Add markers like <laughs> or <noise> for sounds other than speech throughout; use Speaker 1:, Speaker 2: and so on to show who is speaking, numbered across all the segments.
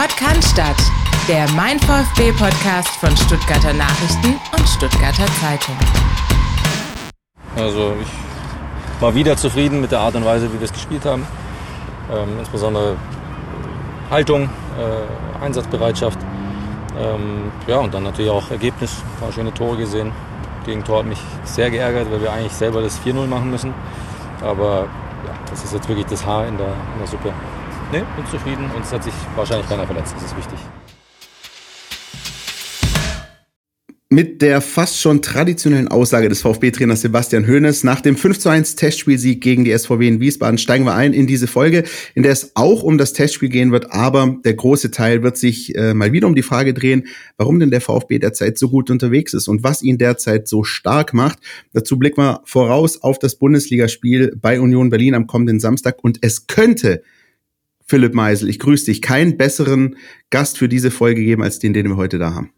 Speaker 1: Podcast, der Mein VfB Podcast von Stuttgarter Nachrichten und Stuttgarter Zeitung.
Speaker 2: Also ich war wieder zufrieden mit der Art und Weise, wie wir es gespielt haben. Ähm, insbesondere Haltung, äh, Einsatzbereitschaft. Ähm, ja, und dann natürlich auch Ergebnis. Ein paar schöne Tore gesehen. Gegentor hat mich sehr geärgert, weil wir eigentlich selber das 4-0 machen müssen. Aber ja, das ist jetzt wirklich das Haar in der, in der Suppe. Ne, bin zufrieden und es hat sich wahrscheinlich keiner verletzt. Das ist wichtig.
Speaker 3: mit der fast schon traditionellen Aussage des VfB-Trainers Sebastian Hoeneß nach dem 5 zu 1 Testspielsieg gegen die SVW in Wiesbaden steigen wir ein in diese Folge, in der es auch um das Testspiel gehen wird, aber der große Teil wird sich äh, mal wieder um die Frage drehen, warum denn der VfB derzeit so gut unterwegs ist und was ihn derzeit so stark macht. Dazu blicken wir voraus auf das Bundesligaspiel bei Union Berlin am kommenden Samstag und es könnte Philipp Meisel, ich grüße dich, keinen besseren Gast für diese Folge geben als den, den wir heute da haben.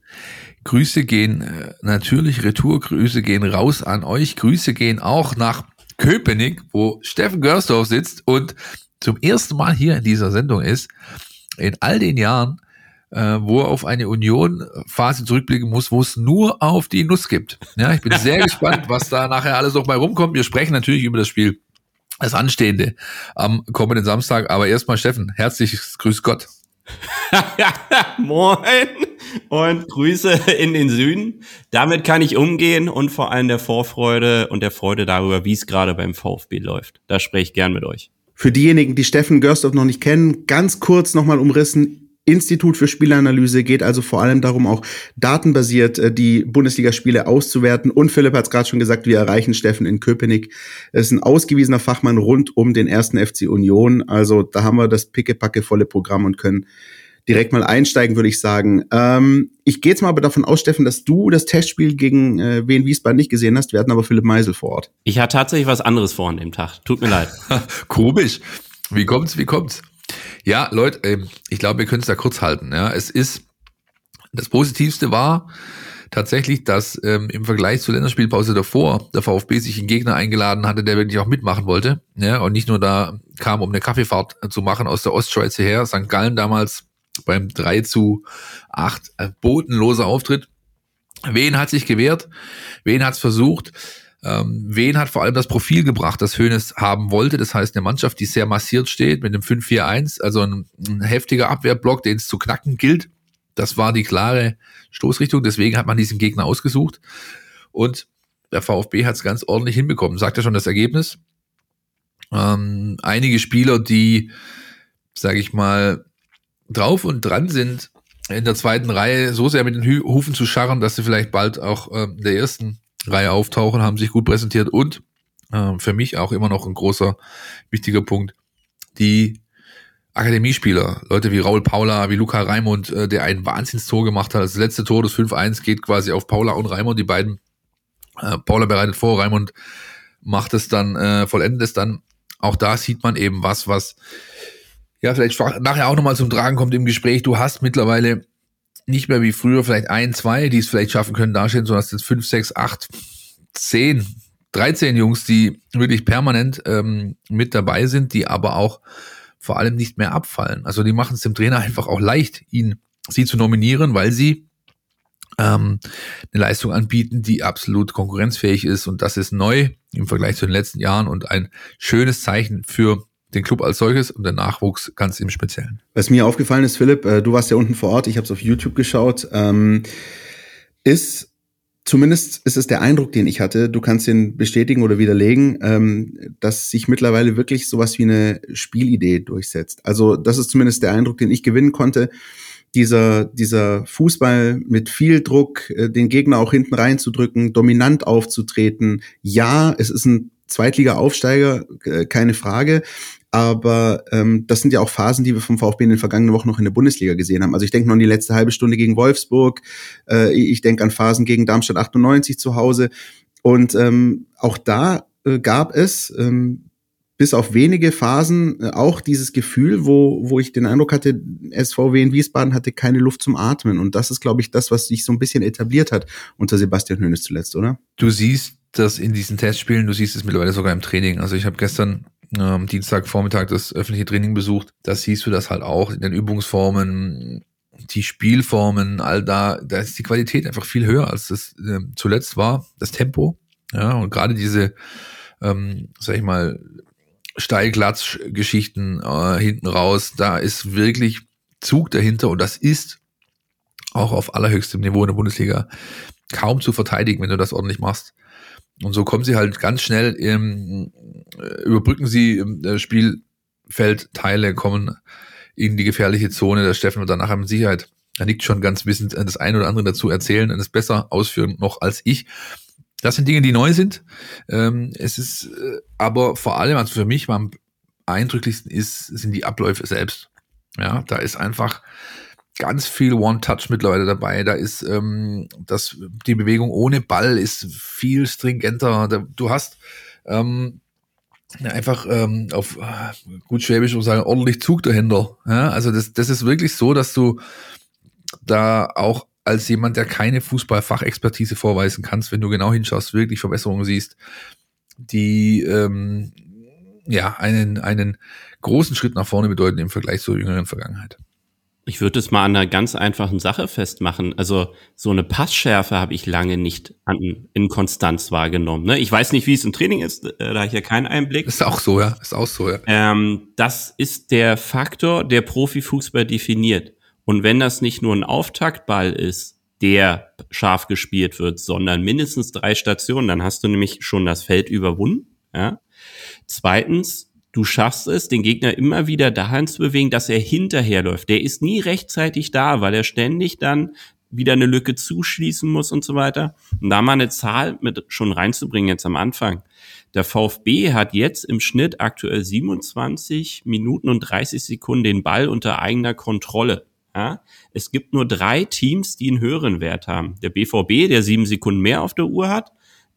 Speaker 4: Grüße gehen äh, natürlich retour, Grüße gehen raus an euch, Grüße gehen auch nach Köpenick, wo Steffen Görsdorf sitzt und zum ersten Mal hier in dieser Sendung ist, in all den Jahren, äh, wo er auf eine Union-Phase zurückblicken muss, wo es nur auf die Nuss gibt. Ja, ich bin sehr <laughs> gespannt, was da nachher alles noch bei rumkommt. Wir sprechen natürlich über das Spiel, das Anstehende am kommenden Samstag. Aber erstmal, Steffen, herzliches Grüß Gott. <laughs>
Speaker 5: Moin und Grüße in den Süden. Damit kann ich umgehen und vor allem der Vorfreude und der Freude darüber, wie es gerade beim VfB läuft. Da spreche ich gern mit euch.
Speaker 3: Für diejenigen, die Steffen Görstorf noch nicht kennen, ganz kurz nochmal umrissen. Institut für Spielanalyse geht also vor allem darum, auch datenbasiert äh, die Bundesligaspiele auszuwerten. Und Philipp hat es gerade schon gesagt, wir erreichen Steffen in Köpenick. Er ist ein ausgewiesener Fachmann rund um den ersten FC Union. Also da haben wir das pickepacke volle Programm und können direkt mal einsteigen, würde ich sagen. Ähm, ich gehe jetzt mal aber davon aus, Steffen, dass du das Testspiel gegen äh, Wien Wiesbaden nicht gesehen hast. Wir hatten aber Philipp Meisel vor Ort.
Speaker 5: Ich hatte tatsächlich was anderes vor an dem Tag. Tut mir leid. <laughs>
Speaker 4: Komisch. Wie kommt's? Wie kommt's? Ja, Leute, ähm, ich glaube, wir können es da kurz halten. Ja, es ist das Positivste war tatsächlich, dass ähm, im Vergleich zur Länderspielpause davor der VfB sich einen Gegner eingeladen hatte, der wirklich auch mitmachen wollte. Ja, und nicht nur da kam, um eine Kaffeefahrt zu machen aus der Ostschweiz hierher. St. Gallen damals beim 3 zu 8 äh, bodenloser Auftritt. Wen hat sich gewehrt? Wen hat es versucht? Ähm, Wen hat vor allem das Profil gebracht, das Hönes haben wollte. Das heißt, eine Mannschaft, die sehr massiert steht mit einem 5-4-1, also ein, ein heftiger Abwehrblock, den es zu knacken gilt. Das war die klare Stoßrichtung. Deswegen hat man diesen Gegner ausgesucht. Und der VfB hat es ganz ordentlich hinbekommen. Sagt ja schon das Ergebnis. Ähm, einige Spieler, die, sage ich mal, drauf und dran sind, in der zweiten Reihe so sehr mit den Hufen zu scharren, dass sie vielleicht bald auch äh, in der ersten Reihe auftauchen, haben sich gut präsentiert und äh, für mich auch immer noch ein großer, wichtiger Punkt, die Akademiespieler, Leute wie Raul Paula, wie Luca Raimund, äh, der ein Wahnsinnstor gemacht hat. Das letzte Tor des 5-1 geht quasi auf Paula und Raimund, die beiden. Äh, Paula bereitet vor, Raimund macht es dann, äh, vollendet es dann. Auch da sieht man eben was, was ja vielleicht nachher auch nochmal zum Tragen kommt im Gespräch. Du hast mittlerweile nicht mehr wie früher vielleicht ein, zwei, die es vielleicht schaffen können, dastehen, sondern hast jetzt fünf, sechs, acht, zehn, 13 Jungs, die wirklich permanent ähm, mit dabei sind, die aber auch vor allem nicht mehr abfallen. Also die machen es dem Trainer einfach auch leicht, ihn sie zu nominieren, weil sie ähm, eine Leistung anbieten, die absolut konkurrenzfähig ist. Und das ist neu im Vergleich zu den letzten Jahren und ein schönes Zeichen für den Club als solches und den Nachwuchs ganz im Speziellen.
Speaker 3: Was mir aufgefallen ist, Philipp, äh, du warst ja unten vor Ort, ich habe es auf YouTube geschaut, ähm, ist zumindest ist es der Eindruck, den ich hatte, du kannst den bestätigen oder widerlegen, ähm, dass sich mittlerweile wirklich sowas wie eine Spielidee durchsetzt. Also das ist zumindest der Eindruck, den ich gewinnen konnte. Dieser, dieser Fußball mit viel Druck, äh, den Gegner auch hinten reinzudrücken, dominant aufzutreten. Ja, es ist ein Zweitliga-Aufsteiger, äh, keine Frage. Aber ähm, das sind ja auch Phasen, die wir vom VfB in den vergangenen Wochen noch in der Bundesliga gesehen haben. Also ich denke noch an die letzte halbe Stunde gegen Wolfsburg. Äh, ich denke an Phasen gegen Darmstadt 98 zu Hause. Und ähm, auch da äh, gab es ähm, bis auf wenige Phasen äh, auch dieses Gefühl, wo, wo ich den Eindruck hatte, SVW in Wiesbaden hatte keine Luft zum Atmen. Und das ist, glaube ich, das, was sich so ein bisschen etabliert hat unter Sebastian Hönes zuletzt, oder?
Speaker 4: Du siehst das in diesen Testspielen, du siehst es mittlerweile sogar im Training. Also ich habe gestern ähm, Dienstagvormittag das öffentliche Training besucht, da siehst du das halt auch in den Übungsformen, die Spielformen, all da, da ist die Qualität einfach viel höher, als das äh, zuletzt war, das Tempo. Ja, und gerade diese, ähm, sag ich mal, Steilglatsch-Geschichten äh, hinten raus, da ist wirklich Zug dahinter und das ist auch auf allerhöchstem Niveau in der Bundesliga kaum zu verteidigen, wenn du das ordentlich machst. Und so kommen sie halt ganz schnell, im, äh, überbrücken sie im äh, Spielfeldteile, kommen in die gefährliche Zone. Der Steffen wird dann nachher mit Sicherheit, er nickt schon ganz wissend, das eine oder andere dazu erzählen und es besser ausführen noch als ich. Das sind Dinge, die neu sind. Ähm, es ist äh, aber vor allem, also für mich am eindrücklichsten ist, sind die Abläufe selbst. Ja, da ist einfach ganz viel One-Touch mittlerweile dabei. Da ist ähm, das, die Bewegung ohne Ball ist viel stringenter. Da, du hast ähm, einfach ähm, auf äh, gut Schwäbisch um sagen, ordentlich Zug dahinter. Ja, also das, das ist wirklich so, dass du da auch als jemand, der keine Fußballfachexpertise vorweisen kannst, wenn du genau hinschaust, wirklich Verbesserungen siehst, die ähm, ja einen, einen großen Schritt nach vorne bedeuten im Vergleich zur jüngeren Vergangenheit.
Speaker 5: Ich würde es mal an einer ganz einfachen Sache festmachen. Also so eine Passschärfe habe ich lange nicht an, in Konstanz wahrgenommen. Ne? Ich weiß nicht, wie es im Training ist, äh, da habe ich ja keinen Einblick.
Speaker 4: Ist auch so, ja. Ist auch so, ja.
Speaker 5: Ähm, das ist der Faktor, der Profifußball definiert. Und wenn das nicht nur ein Auftaktball ist, der scharf gespielt wird, sondern mindestens drei Stationen, dann hast du nämlich schon das Feld überwunden. Ja? Zweitens, du schaffst es, den Gegner immer wieder dahin zu bewegen, dass er hinterherläuft. Der ist nie rechtzeitig da, weil er ständig dann wieder eine Lücke zuschließen muss und so weiter. Und da mal eine Zahl mit schon reinzubringen jetzt am Anfang. Der VfB hat jetzt im Schnitt aktuell 27 Minuten und 30 Sekunden den Ball unter eigener Kontrolle. Ja? Es gibt nur drei Teams, die einen höheren Wert haben. Der BVB, der sieben Sekunden mehr auf der Uhr hat,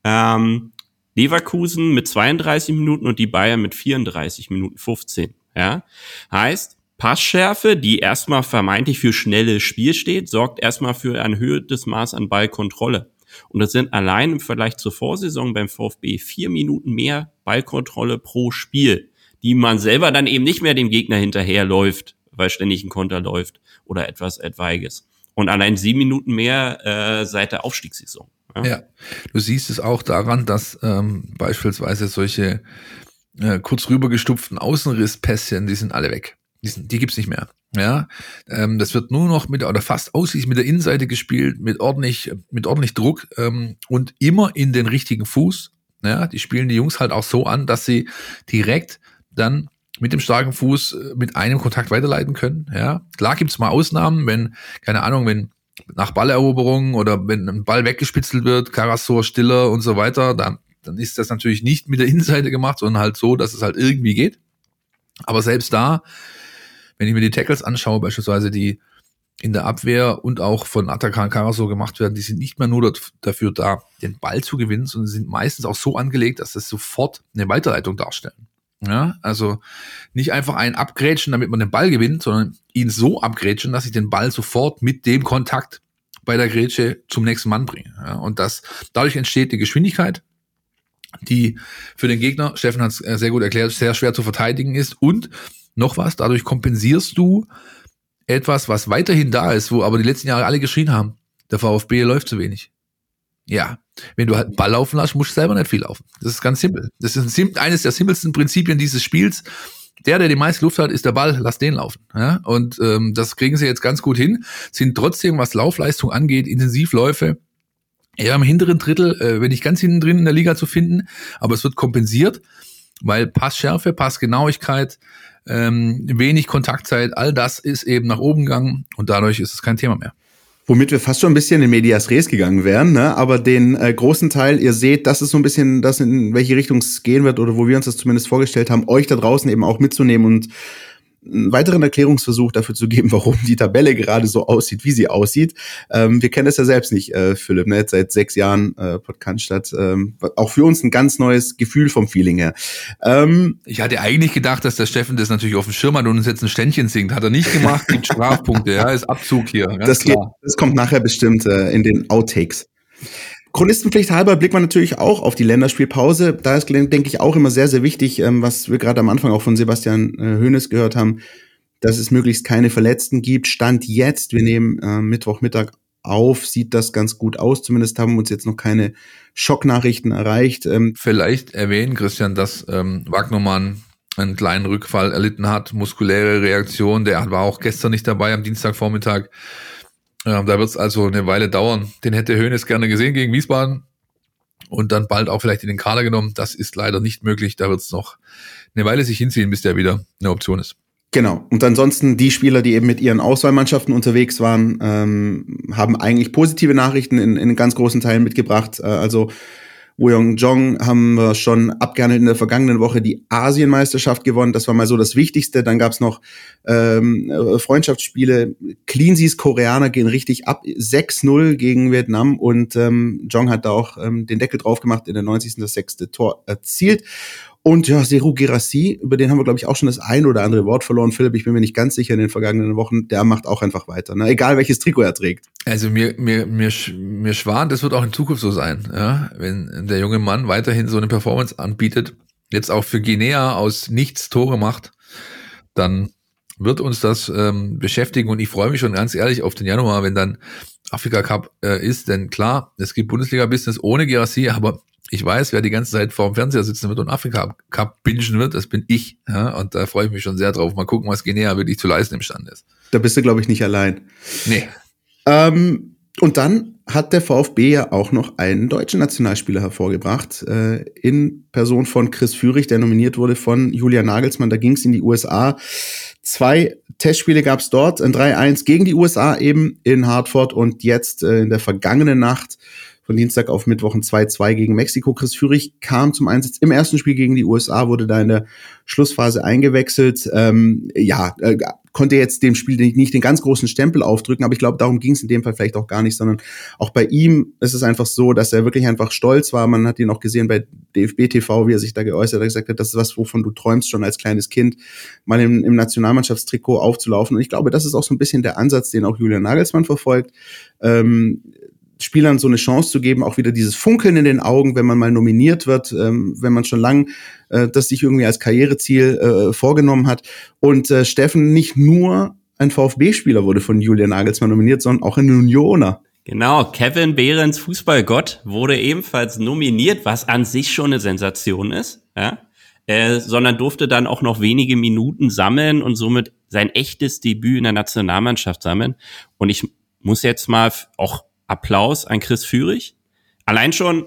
Speaker 5: ähm, Leverkusen mit 32 Minuten und die Bayern mit 34 Minuten 15. Ja? Heißt, Passschärfe, die erstmal vermeintlich für schnelle Spiel steht, sorgt erstmal für ein erhöhtes Maß an Ballkontrolle. Und das sind allein im Vergleich zur Vorsaison beim VfB vier Minuten mehr Ballkontrolle pro Spiel, die man selber dann eben nicht mehr dem Gegner hinterherläuft, weil ständig ein Konter läuft oder etwas etwaiges. Und allein sieben Minuten mehr äh, seit der Aufstiegssaison.
Speaker 4: Ja. ja. du siehst es auch daran, dass ähm, beispielsweise solche äh, kurz rübergestupften Außenrisspässchen, die sind alle weg. Die, sind, die gibt's nicht mehr. Ja, ähm, das wird nur noch mit oder fast ausschließlich mit der Innenseite gespielt, mit ordentlich, mit ordentlich Druck ähm, und immer in den richtigen Fuß. Ja, die spielen die Jungs halt auch so an, dass sie direkt dann mit dem starken Fuß äh, mit einem Kontakt weiterleiten können. Ja, klar gibt's mal Ausnahmen, wenn keine Ahnung, wenn nach Balleroberung oder wenn ein Ball weggespitzelt wird, Karasor stiller und so weiter, dann, dann ist das natürlich nicht mit der Innenseite gemacht, sondern halt so, dass es halt irgendwie geht. Aber selbst da, wenn ich mir die Tackles anschaue, beispielsweise die in der Abwehr und auch von Atakan Karasor gemacht werden, die sind nicht mehr nur dafür da, den Ball zu gewinnen, sondern sind meistens auch so angelegt, dass das sofort eine Weiterleitung darstellen. Ja, also nicht einfach einen abgrätschen, damit man den Ball gewinnt, sondern ihn so abgrätschen, dass ich den Ball sofort mit dem Kontakt bei der Grätsche zum nächsten Mann bringe. Ja, und das, dadurch entsteht die Geschwindigkeit, die für den Gegner, Steffen hat es äh, sehr gut erklärt, sehr schwer zu verteidigen ist. Und noch was, dadurch kompensierst du etwas, was weiterhin da ist, wo aber die letzten Jahre alle geschrien haben, der VfB läuft zu wenig. Ja, wenn du halt einen Ball laufen lässt, musst du selber nicht viel laufen. Das ist ganz simpel. Das ist ein, eines der simpelsten Prinzipien dieses Spiels. Der, der die meiste Luft hat, ist der Ball, lass den laufen. Ja? Und ähm, das kriegen sie jetzt ganz gut hin. Sind trotzdem, was Laufleistung angeht, Intensivläufe eher im hinteren Drittel, äh, wenn nicht ganz hinten drin in der Liga zu finden. Aber es wird kompensiert, weil Passschärfe, Passgenauigkeit, ähm, wenig Kontaktzeit, all das ist eben nach oben gegangen und dadurch ist es kein Thema mehr.
Speaker 3: Womit wir fast schon ein bisschen in Medias Res gegangen wären, ne? aber den äh, großen Teil, ihr seht, das ist so ein bisschen das, in welche Richtung es gehen wird oder wo wir uns das zumindest vorgestellt haben, euch da draußen eben auch mitzunehmen und einen weiteren Erklärungsversuch dafür zu geben, <laughs> warum die Tabelle gerade so aussieht, wie sie aussieht. Ähm, wir kennen das ja selbst nicht, äh, Philipp, ne? seit sechs Jahren äh, Podcast statt. Ähm, auch für uns ein ganz neues Gefühl vom Feeling her.
Speaker 4: Ähm, ich hatte eigentlich gedacht, dass der Steffen das natürlich auf dem Schirm hat und uns jetzt ein Ständchen singt. Hat er nicht gemacht, gibt Strafpunkte, ja, ist Abzug hier.
Speaker 3: das, geht, das kommt nachher bestimmt äh, in den Outtakes. Chronistenpflicht halber blickt man natürlich auch auf die Länderspielpause. Da ist, denke ich, auch immer sehr, sehr wichtig, ähm, was wir gerade am Anfang auch von Sebastian äh, gehört haben, dass es möglichst keine Verletzten gibt. Stand jetzt, wir nehmen äh, Mittwochmittag auf, sieht das ganz gut aus. Zumindest haben uns jetzt noch keine Schocknachrichten erreicht.
Speaker 4: Ähm, Vielleicht erwähnen, Christian, dass ähm, Wagnermann einen kleinen Rückfall erlitten hat, muskuläre Reaktion. Der war auch gestern nicht dabei am Dienstagvormittag. Da wird es also eine Weile dauern. Den hätte Hönes gerne gesehen gegen Wiesbaden und dann bald auch vielleicht in den Kader genommen. Das ist leider nicht möglich. Da wird es noch eine Weile sich hinziehen, bis der wieder eine Option ist.
Speaker 3: Genau. Und ansonsten die Spieler, die eben mit ihren Auswahlmannschaften unterwegs waren, ähm, haben eigentlich positive Nachrichten in, in ganz großen Teilen mitgebracht. Äh, also Woo Jong haben wir schon abgehandelt in der vergangenen Woche die Asienmeisterschaft gewonnen. Das war mal so das Wichtigste. Dann gab's noch ähm, Freundschaftsspiele. Cleansies Koreaner gehen richtig ab. 6-0 gegen Vietnam und ähm, Jong hat da auch ähm, den Deckel drauf gemacht, in der 90. das sechste Tor erzielt. Und ja, Seru Girassi, über den haben wir, glaube ich, auch schon das ein oder andere Wort verloren. Philipp, ich bin mir nicht ganz sicher in den vergangenen Wochen. Der macht auch einfach weiter, ne? egal welches Trikot er trägt.
Speaker 4: Also mir, mir, mir, mir schwant, das wird auch in Zukunft so sein. Ja? Wenn der junge Mann weiterhin so eine Performance anbietet, jetzt auch für Guinea aus nichts Tore macht, dann wird uns das ähm, beschäftigen. Und ich freue mich schon ganz ehrlich auf den Januar, wenn dann Afrika Cup äh, ist. Denn klar, es gibt Bundesliga-Business ohne Girassi, aber ich weiß, wer die ganze Zeit vor dem Fernseher sitzen wird und Afrika Cup bingen wird, das bin ich. Ja, und da freue ich mich schon sehr drauf. Mal gucken, was Guinea wirklich zu leisten imstande ist.
Speaker 3: Da bist du, glaube ich, nicht allein.
Speaker 4: Nee.
Speaker 3: Ähm, und dann hat der VfB ja auch noch einen deutschen Nationalspieler hervorgebracht, äh, in Person von Chris Führig, der nominiert wurde von Julia Nagelsmann. Da ging es in die USA. Zwei Testspiele gab es dort, ein 3-1 gegen die USA eben in Hartford und jetzt äh, in der vergangenen Nacht von Dienstag auf Mittwoch ein 2-2 gegen Mexiko. Chris Führig kam zum Einsatz im ersten Spiel gegen die USA, wurde da in der Schlussphase eingewechselt. Ähm, ja, äh, konnte jetzt dem Spiel nicht den ganz großen Stempel aufdrücken, aber ich glaube, darum ging es in dem Fall vielleicht auch gar nicht, sondern auch bei ihm ist es einfach so, dass er wirklich einfach stolz war. Man hat ihn auch gesehen bei DFB TV, wie er sich da geäußert hat, gesagt hat, das ist was, wovon du träumst schon als kleines Kind, mal im, im Nationalmannschaftstrikot aufzulaufen. Und ich glaube, das ist auch so ein bisschen der Ansatz, den auch Julian Nagelsmann verfolgt. Ähm, Spielern so eine Chance zu geben, auch wieder dieses Funkeln in den Augen, wenn man mal nominiert wird, ähm, wenn man schon lang äh, das sich irgendwie als Karriereziel äh, vorgenommen hat. Und äh, Steffen, nicht nur ein VfB-Spieler wurde von Julian Nagelsmann nominiert, sondern auch ein Unioner.
Speaker 5: Genau, Kevin Behrens Fußballgott wurde ebenfalls nominiert, was an sich schon eine Sensation ist, ja. Äh, sondern durfte dann auch noch wenige Minuten sammeln und somit sein echtes Debüt in der Nationalmannschaft sammeln. Und ich muss jetzt mal auch Applaus an Chris Führig. Allein schon,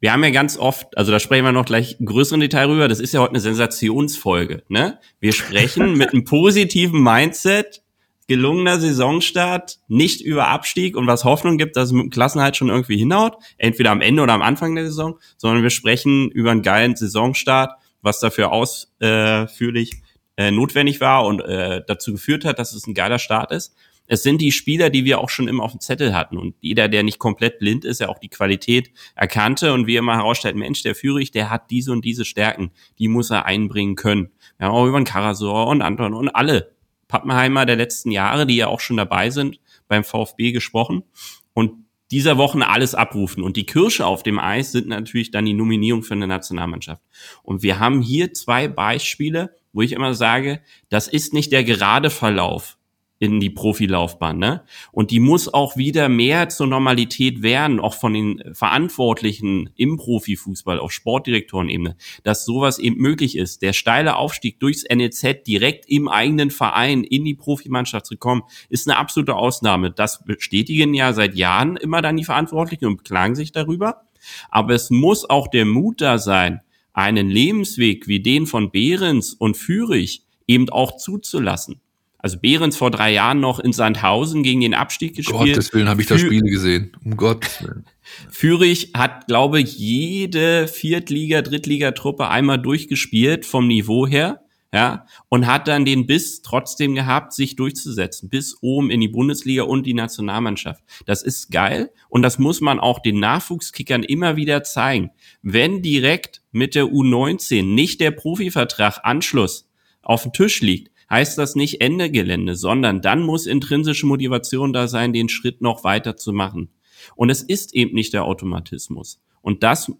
Speaker 5: wir haben ja ganz oft, also da sprechen wir noch gleich größeren Detail rüber, das ist ja heute eine Sensationsfolge. Ne? Wir sprechen <laughs> mit einem positiven Mindset, gelungener Saisonstart, nicht über Abstieg und was Hoffnung gibt, dass es mit dem Klassenhalt schon irgendwie hinhaut, entweder am Ende oder am Anfang der Saison, sondern wir sprechen über einen geilen Saisonstart, was dafür ausführlich äh, notwendig war und äh, dazu geführt hat, dass es ein geiler Start ist es sind die Spieler, die wir auch schon immer auf dem Zettel hatten. Und jeder, der nicht komplett blind ist, ja auch die Qualität erkannte und wie immer herausstellt, Mensch, der Führig, der hat diese und diese Stärken, die muss er einbringen können. Wir haben auch über den Karasor und Anton und alle Pappenheimer der letzten Jahre, die ja auch schon dabei sind, beim VfB gesprochen. Und dieser Wochen alles abrufen. Und die Kirsche auf dem Eis sind natürlich dann die Nominierung für eine Nationalmannschaft. Und wir haben hier zwei Beispiele, wo ich immer sage, das ist nicht der gerade Verlauf in die Profilaufbahn, ne? Und die muss auch wieder mehr zur Normalität werden, auch von den Verantwortlichen im Profifußball auf Sportdirektorenebene, dass sowas eben möglich ist. Der steile Aufstieg durchs NEZ direkt im eigenen Verein in die Profimannschaft zu kommen, ist eine absolute Ausnahme. Das bestätigen ja seit Jahren immer dann die Verantwortlichen und beklagen sich darüber. Aber es muss auch der Mut da sein, einen Lebensweg wie den von Behrens und Führig eben auch zuzulassen. Also Behrens vor drei Jahren noch in Sandhausen gegen den Abstieg gespielt.
Speaker 4: Gottes Willen habe ich da Spiele gesehen. Um Gottes Willen. <laughs>
Speaker 5: Fürich hat, glaube ich, jede Viertliga-, Drittligatruppe einmal durchgespielt vom Niveau her. Ja, und hat dann den Biss trotzdem gehabt, sich durchzusetzen, bis oben in die Bundesliga und die Nationalmannschaft. Das ist geil und das muss man auch den Nachwuchskickern immer wieder zeigen. Wenn direkt mit der U19 nicht der Profivertrag Anschluss auf dem Tisch liegt, heißt das nicht Ende Gelände, sondern dann muss intrinsische Motivation da sein, den Schritt noch weiter zu machen. Und es ist eben nicht der Automatismus. Und das,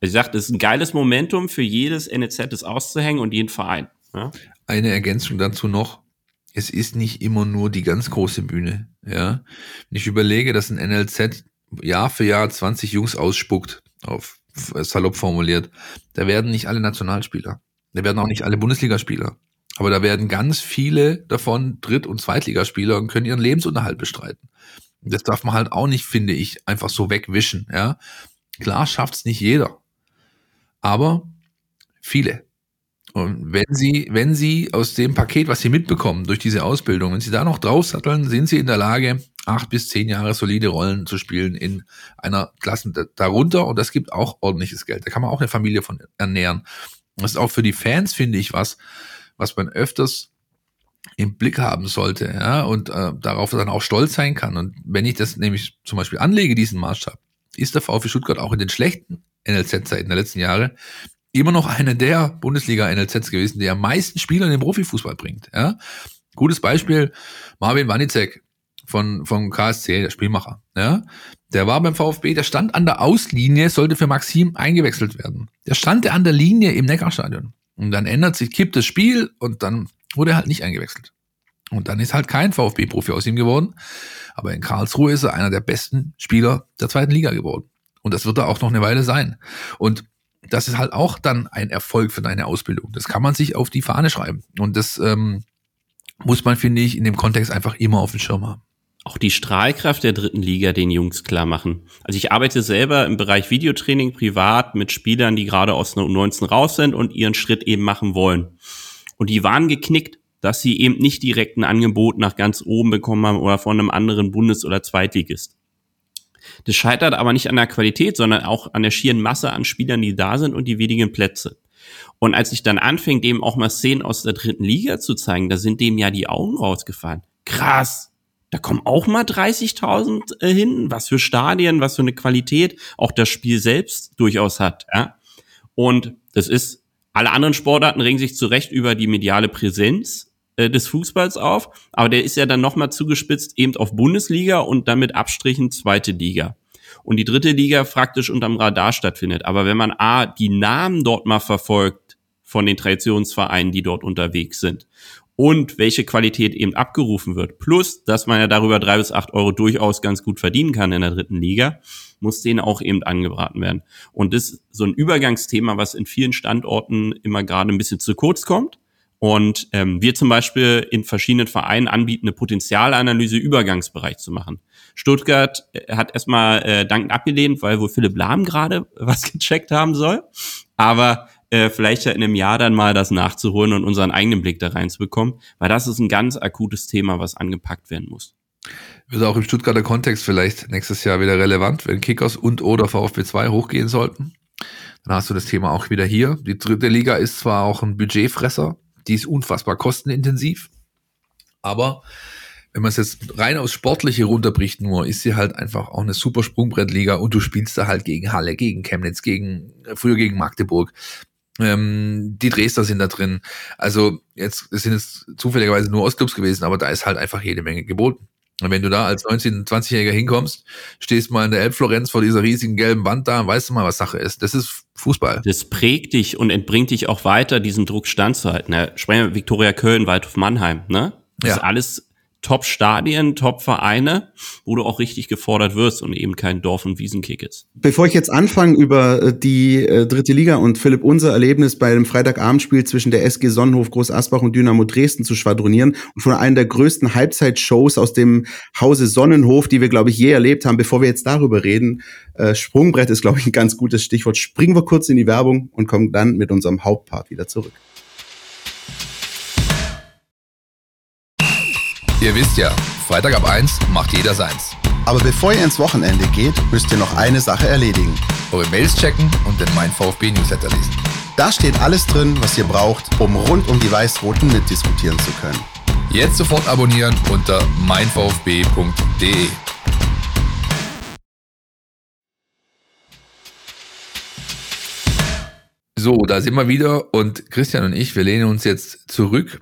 Speaker 5: ich sagte, ist ein geiles Momentum für jedes NEZ, das auszuhängen und jeden Verein. Ja?
Speaker 4: Eine Ergänzung dazu noch. Es ist nicht immer nur die ganz große Bühne. Ja, ich überlege, dass ein NLZ Jahr für Jahr 20 Jungs ausspuckt, auf salopp formuliert, da werden nicht alle Nationalspieler. Da werden auch nicht alle Bundesligaspieler. Aber da werden ganz viele davon Dritt- und Zweitligaspieler und können ihren Lebensunterhalt bestreiten. Das darf man halt auch nicht, finde ich, einfach so wegwischen. Ja, klar schafft's nicht jeder, aber viele. Und wenn Sie, wenn Sie aus dem Paket, was Sie mitbekommen durch diese Ausbildung, wenn Sie da noch draufsatteln, sind Sie in der Lage, acht bis zehn Jahre solide Rollen zu spielen in einer Klasse darunter. Und das gibt auch ordentliches Geld. Da kann man auch eine Familie von ernähren. Das ist auch für die Fans, finde ich, was, was man öfters im Blick haben sollte, ja, und äh, darauf dann auch stolz sein kann. Und wenn ich das nämlich zum Beispiel anlege, diesen Maßstab, ist der VfB Stuttgart auch in den schlechten NLZ-Zeiten der letzten Jahre immer noch eine der Bundesliga-NLZs gewesen, der am meisten Spieler in den Profifußball bringt. Ja? Gutes Beispiel, Marvin Wanicek von, vom KSC, der Spielmacher. Ja? Der war beim VfB, der stand an der Auslinie, sollte für Maxim eingewechselt werden. Der stand an der Linie im Neckarstadion. Und dann ändert sich, kippt das Spiel und dann wurde er halt nicht eingewechselt. Und dann ist halt kein VfB-Profi aus ihm geworden. Aber in Karlsruhe ist er einer der besten Spieler der zweiten Liga geworden. Und das wird er auch noch eine Weile sein. Und das ist halt auch dann ein Erfolg für deine Ausbildung. Das kann man sich auf die Fahne schreiben. Und das ähm, muss man, finde ich, in dem Kontext einfach immer auf dem Schirm haben.
Speaker 5: Auch die Strahlkraft der dritten Liga den Jungs klar machen. Also ich arbeite selber im Bereich Videotraining privat mit Spielern, die gerade aus einer U19 raus sind und ihren Schritt eben machen wollen. Und die waren geknickt, dass sie eben nicht direkt ein Angebot nach ganz oben bekommen haben oder von einem anderen Bundes- oder Zweitligist. Das scheitert aber nicht an der Qualität, sondern auch an der schieren Masse an Spielern, die da sind und die wenigen Plätze. Und als ich dann anfing, dem auch mal Szenen aus der dritten Liga zu zeigen, da sind dem ja die Augen rausgefallen. Krass, da kommen auch mal 30.000 äh, hin. Was für Stadien, was für eine Qualität auch das Spiel selbst durchaus hat. Ja? Und das ist, alle anderen Sportarten regen sich zu Recht über die mediale Präsenz äh, des Fußballs auf, aber der ist ja dann nochmal zugespitzt eben auf Bundesliga und damit Abstrichen zweite Liga. Und die dritte Liga praktisch unterm Radar stattfindet. Aber wenn man A, die Namen dort mal verfolgt von den Traditionsvereinen, die dort unterwegs sind und welche Qualität eben abgerufen wird, plus, dass man ja darüber drei bis acht Euro durchaus ganz gut verdienen kann in der dritten Liga, muss denen auch eben angebraten werden. Und das ist so ein Übergangsthema, was in vielen Standorten immer gerade ein bisschen zu kurz kommt und ähm, wir zum Beispiel in verschiedenen Vereinen anbieten, eine Potenzialanalyse Übergangsbereich zu machen. Stuttgart äh, hat erstmal äh, dankend abgelehnt, weil wohl Philipp Lahm gerade <laughs> was gecheckt haben soll. Aber äh, vielleicht ja in einem Jahr dann mal das nachzuholen und unseren eigenen Blick da reinzubekommen, weil das ist ein ganz akutes Thema, was angepackt werden muss.
Speaker 4: Wird auch im Stuttgarter Kontext vielleicht nächstes Jahr wieder relevant, wenn Kickers und oder VfB 2 hochgehen sollten. Dann hast du das Thema auch wieder hier. Die dritte Liga ist zwar auch ein Budgetfresser, die ist unfassbar kostenintensiv. Aber wenn man es jetzt rein aus Sportliche runterbricht nur, ist sie halt einfach auch eine super Sprungbrettliga und du spielst da halt gegen Halle, gegen Chemnitz, gegen, früher gegen Magdeburg. Ähm, die Dresdner sind da drin. Also jetzt sind es zufälligerweise nur Ostclubs gewesen, aber da ist halt einfach jede Menge geboten. Und wenn du da als 19-, 20-Jähriger hinkommst, stehst mal in der Elbflorenz vor dieser riesigen gelben Wand da, weißt du mal, was Sache ist. Das ist Fußball.
Speaker 5: Das prägt dich und entbringt dich auch weiter, diesen Druck standzuhalten. Ja, sprechen wir Viktoria Köln, Waldhof Mannheim, ne? Das ja. ist alles Top-Stadien, Top-Vereine, wo du auch richtig gefordert wirst und eben kein Dorf- und Wiesenkick ist.
Speaker 3: Bevor ich jetzt anfange, über äh, die äh, dritte Liga und Philipp, unser Erlebnis bei dem Freitagabendspiel zwischen der SG Sonnenhof Groß Asbach und Dynamo Dresden zu schwadronieren und von einer der größten Halbzeitshows aus dem Hause Sonnenhof, die wir, glaube ich, je erlebt haben, bevor wir jetzt darüber reden, äh, Sprungbrett ist, glaube ich, ein ganz gutes Stichwort. Springen wir kurz in die Werbung und kommen dann mit unserem Hauptpart wieder zurück.
Speaker 6: Ihr wisst ja, Freitag ab 1 macht jeder seins.
Speaker 7: Aber bevor ihr ins Wochenende geht, müsst ihr noch eine Sache erledigen.
Speaker 6: Eure Mails checken und den Mein VfB Newsletter lesen.
Speaker 7: Da steht alles drin, was ihr braucht, um rund um die Weiß-Roten mitdiskutieren zu können.
Speaker 6: Jetzt sofort abonnieren unter meinvfb.de.
Speaker 4: So, da sind wir wieder und Christian und ich, wir lehnen uns jetzt zurück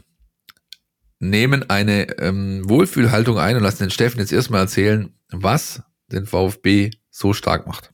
Speaker 4: nehmen eine ähm, Wohlfühlhaltung ein und lassen den Steffen jetzt erstmal erzählen, was den VfB so stark macht.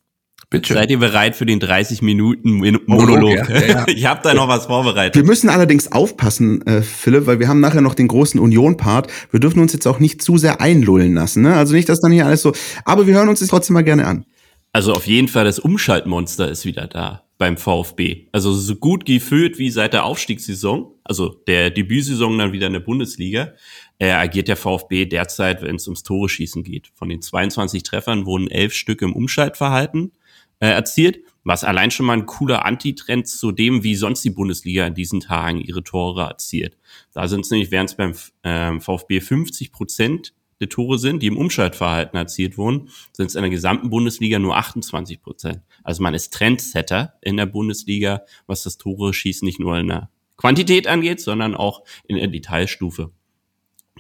Speaker 5: Bitte. Seid ihr bereit für den 30 Minuten Monolog? Ja, ja, ja. <laughs> Ich habe da noch was vorbereitet.
Speaker 3: Wir müssen allerdings aufpassen, äh, Philipp, weil wir haben nachher noch den großen Union-Part. Wir dürfen uns jetzt auch nicht zu sehr einlullen lassen. Ne? Also nicht, dass dann hier alles so. Aber wir hören uns das trotzdem mal gerne an.
Speaker 5: Also auf jeden Fall das Umschaltmonster ist wieder da beim VfB. Also so gut gefühlt wie seit der Aufstiegssaison, also der Debütsaison dann wieder in der Bundesliga, äh, agiert der VfB derzeit, wenn es ums Tore schießen geht. Von den 22 Treffern wurden elf Stück im Umschaltverhalten äh, erzielt, was allein schon mal ein cooler Antitrend zu dem, wie sonst die Bundesliga in diesen Tagen ihre Tore erzielt. Da sind es nämlich, während es beim äh, VfB 50 Prozent der Tore sind, die im Umschaltverhalten erzielt wurden, sind es in der gesamten Bundesliga nur 28 Prozent. Also man ist Trendsetter in der Bundesliga, was das Tore schießen nicht nur in der Quantität angeht, sondern auch in der Detailstufe.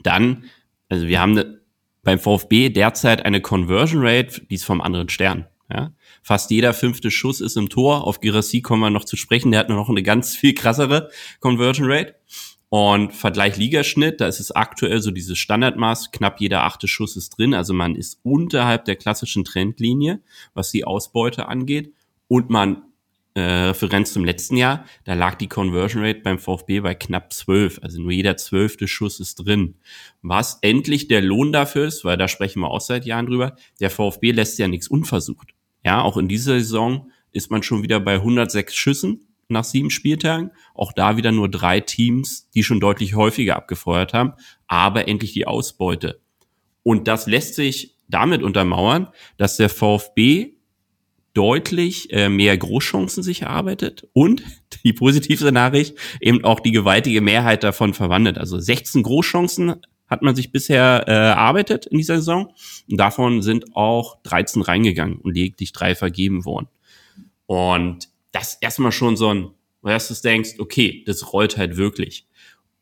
Speaker 5: Dann, also wir haben ne, beim VfB derzeit eine Conversion Rate, die ist vom anderen Stern. Ja? Fast jeder fünfte Schuss ist im Tor. Auf Girassi kommen wir noch zu sprechen. Der hat noch eine ganz viel krassere Conversion Rate. Und Vergleich Ligaschnitt, da ist es aktuell so dieses Standardmaß, knapp jeder achte Schuss ist drin. Also man ist unterhalb der klassischen Trendlinie, was die Ausbeute angeht. Und man äh, Referenz zum letzten Jahr, da lag die Conversion Rate beim VfB bei knapp 12, also nur jeder zwölfte Schuss ist drin. Was endlich der Lohn dafür ist, weil da sprechen wir auch seit Jahren drüber, der VfB lässt ja nichts unversucht. Ja, auch in dieser Saison ist man schon wieder bei 106 Schüssen nach sieben Spieltagen. Auch da wieder nur drei Teams, die schon deutlich häufiger abgefeuert haben, aber endlich die Ausbeute. Und das lässt sich damit untermauern, dass der VfB deutlich äh, mehr Großchancen sich erarbeitet und <laughs> die positive Nachricht eben auch die gewaltige Mehrheit davon verwandelt. Also 16 Großchancen hat man sich bisher äh, erarbeitet in dieser Saison und davon sind auch 13 reingegangen und lediglich drei vergeben worden. Und das erstmal schon so ein, dass du denkst, okay, das rollt halt wirklich.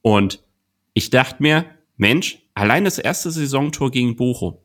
Speaker 5: Und ich dachte mir, Mensch, allein das erste Saisontor gegen Bochum,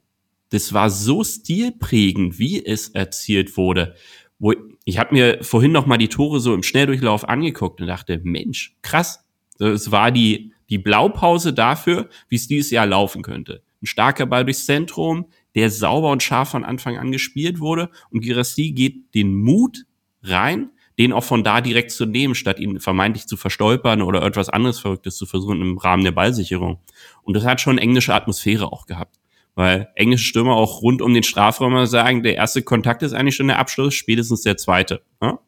Speaker 5: das war so stilprägend, wie es erzielt wurde. Wo ich habe mir vorhin noch mal die Tore so im Schnelldurchlauf angeguckt und dachte, Mensch, krass. Es war die die Blaupause dafür, wie es dieses Jahr laufen könnte. Ein starker Ball durchs Zentrum, der sauber und scharf von Anfang an gespielt wurde und Girassi geht den Mut rein, den auch von da direkt zu nehmen, statt ihn vermeintlich zu verstolpern oder etwas anderes Verrücktes zu versuchen im Rahmen der Ballsicherung. Und das hat schon englische Atmosphäre auch gehabt. Weil englische Stürmer auch rund um den Strafraum sagen, der erste Kontakt ist eigentlich schon der Abschluss, spätestens der zweite. Ja?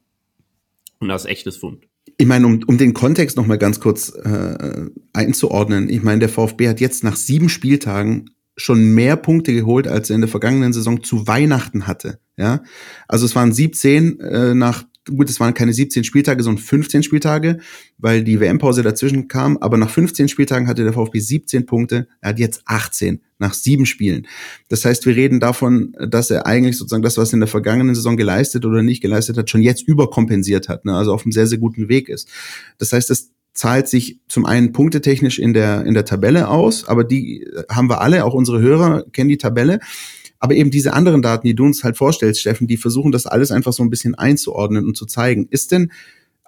Speaker 5: Und das ist echtes Fund.
Speaker 3: Ich meine, um, um den Kontext noch mal ganz kurz äh, einzuordnen. Ich meine, der VfB hat jetzt nach sieben Spieltagen schon mehr Punkte geholt, als er in der vergangenen Saison zu Weihnachten hatte. Ja, also es waren 17 äh, nach gut, es waren keine 17 Spieltage, sondern 15 Spieltage, weil die WM-Pause dazwischen kam. Aber nach 15 Spieltagen hatte der VfB 17 Punkte. Er hat jetzt 18 nach sieben Spielen. Das heißt, wir reden davon, dass er eigentlich sozusagen das, was er in der vergangenen Saison geleistet oder nicht geleistet hat, schon jetzt überkompensiert hat. Ne? Also auf einem sehr, sehr guten Weg ist. Das heißt, das zahlt sich zum einen punktetechnisch in der, in der Tabelle aus, aber die haben wir alle, auch unsere Hörer kennen die Tabelle. Aber eben diese anderen Daten, die du uns halt vorstellst, Steffen, die versuchen das alles einfach so ein bisschen einzuordnen und zu zeigen. Ist denn,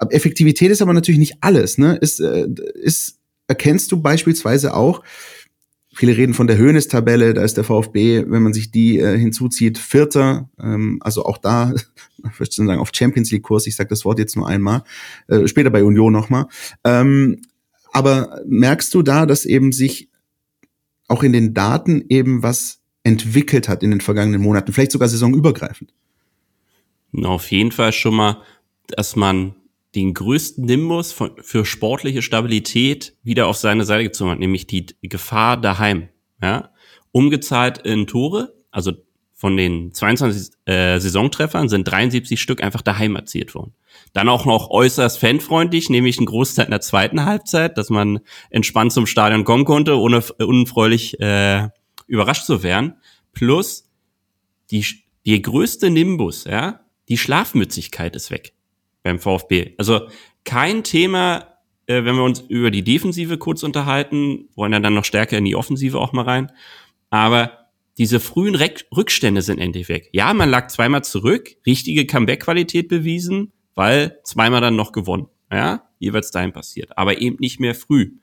Speaker 3: Effektivität ist aber natürlich nicht alles, ne? Ist, äh, ist, erkennst du beispielsweise auch, viele reden von der Höhnes-Tabelle, da ist der VfB, wenn man sich die äh, hinzuzieht, Vierter, ähm, also auch da, <laughs> ich würde sagen, auf Champions League-Kurs, ich sage das Wort jetzt nur einmal, äh, später bei Union nochmal. Ähm, aber merkst du da, dass eben sich auch in den Daten eben was entwickelt hat in den vergangenen Monaten, vielleicht sogar saisonübergreifend?
Speaker 5: Auf jeden Fall schon mal, dass man den größten Nimbus von, für sportliche Stabilität wieder auf seine Seite gezogen hat, nämlich die Gefahr daheim. Ja? Umgezahlt in Tore, also von den 22 äh, Saisontreffern sind 73 Stück einfach daheim erzielt worden. Dann auch noch äußerst fanfreundlich, nämlich ein Großteil in der zweiten Halbzeit, dass man entspannt zum Stadion kommen konnte, ohne unfreulich äh, überrascht zu werden. Plus die, die größte Nimbus, ja, die Schlafmützigkeit ist weg beim VfB. Also kein Thema, äh, wenn wir uns über die Defensive kurz unterhalten, wollen ja dann noch stärker in die Offensive auch mal rein. Aber diese frühen Rückstände sind endlich weg. Ja, man lag zweimal zurück, richtige Comeback-Qualität bewiesen, weil zweimal dann noch gewonnen. Ja, jeweils dahin passiert. Aber eben nicht mehr früh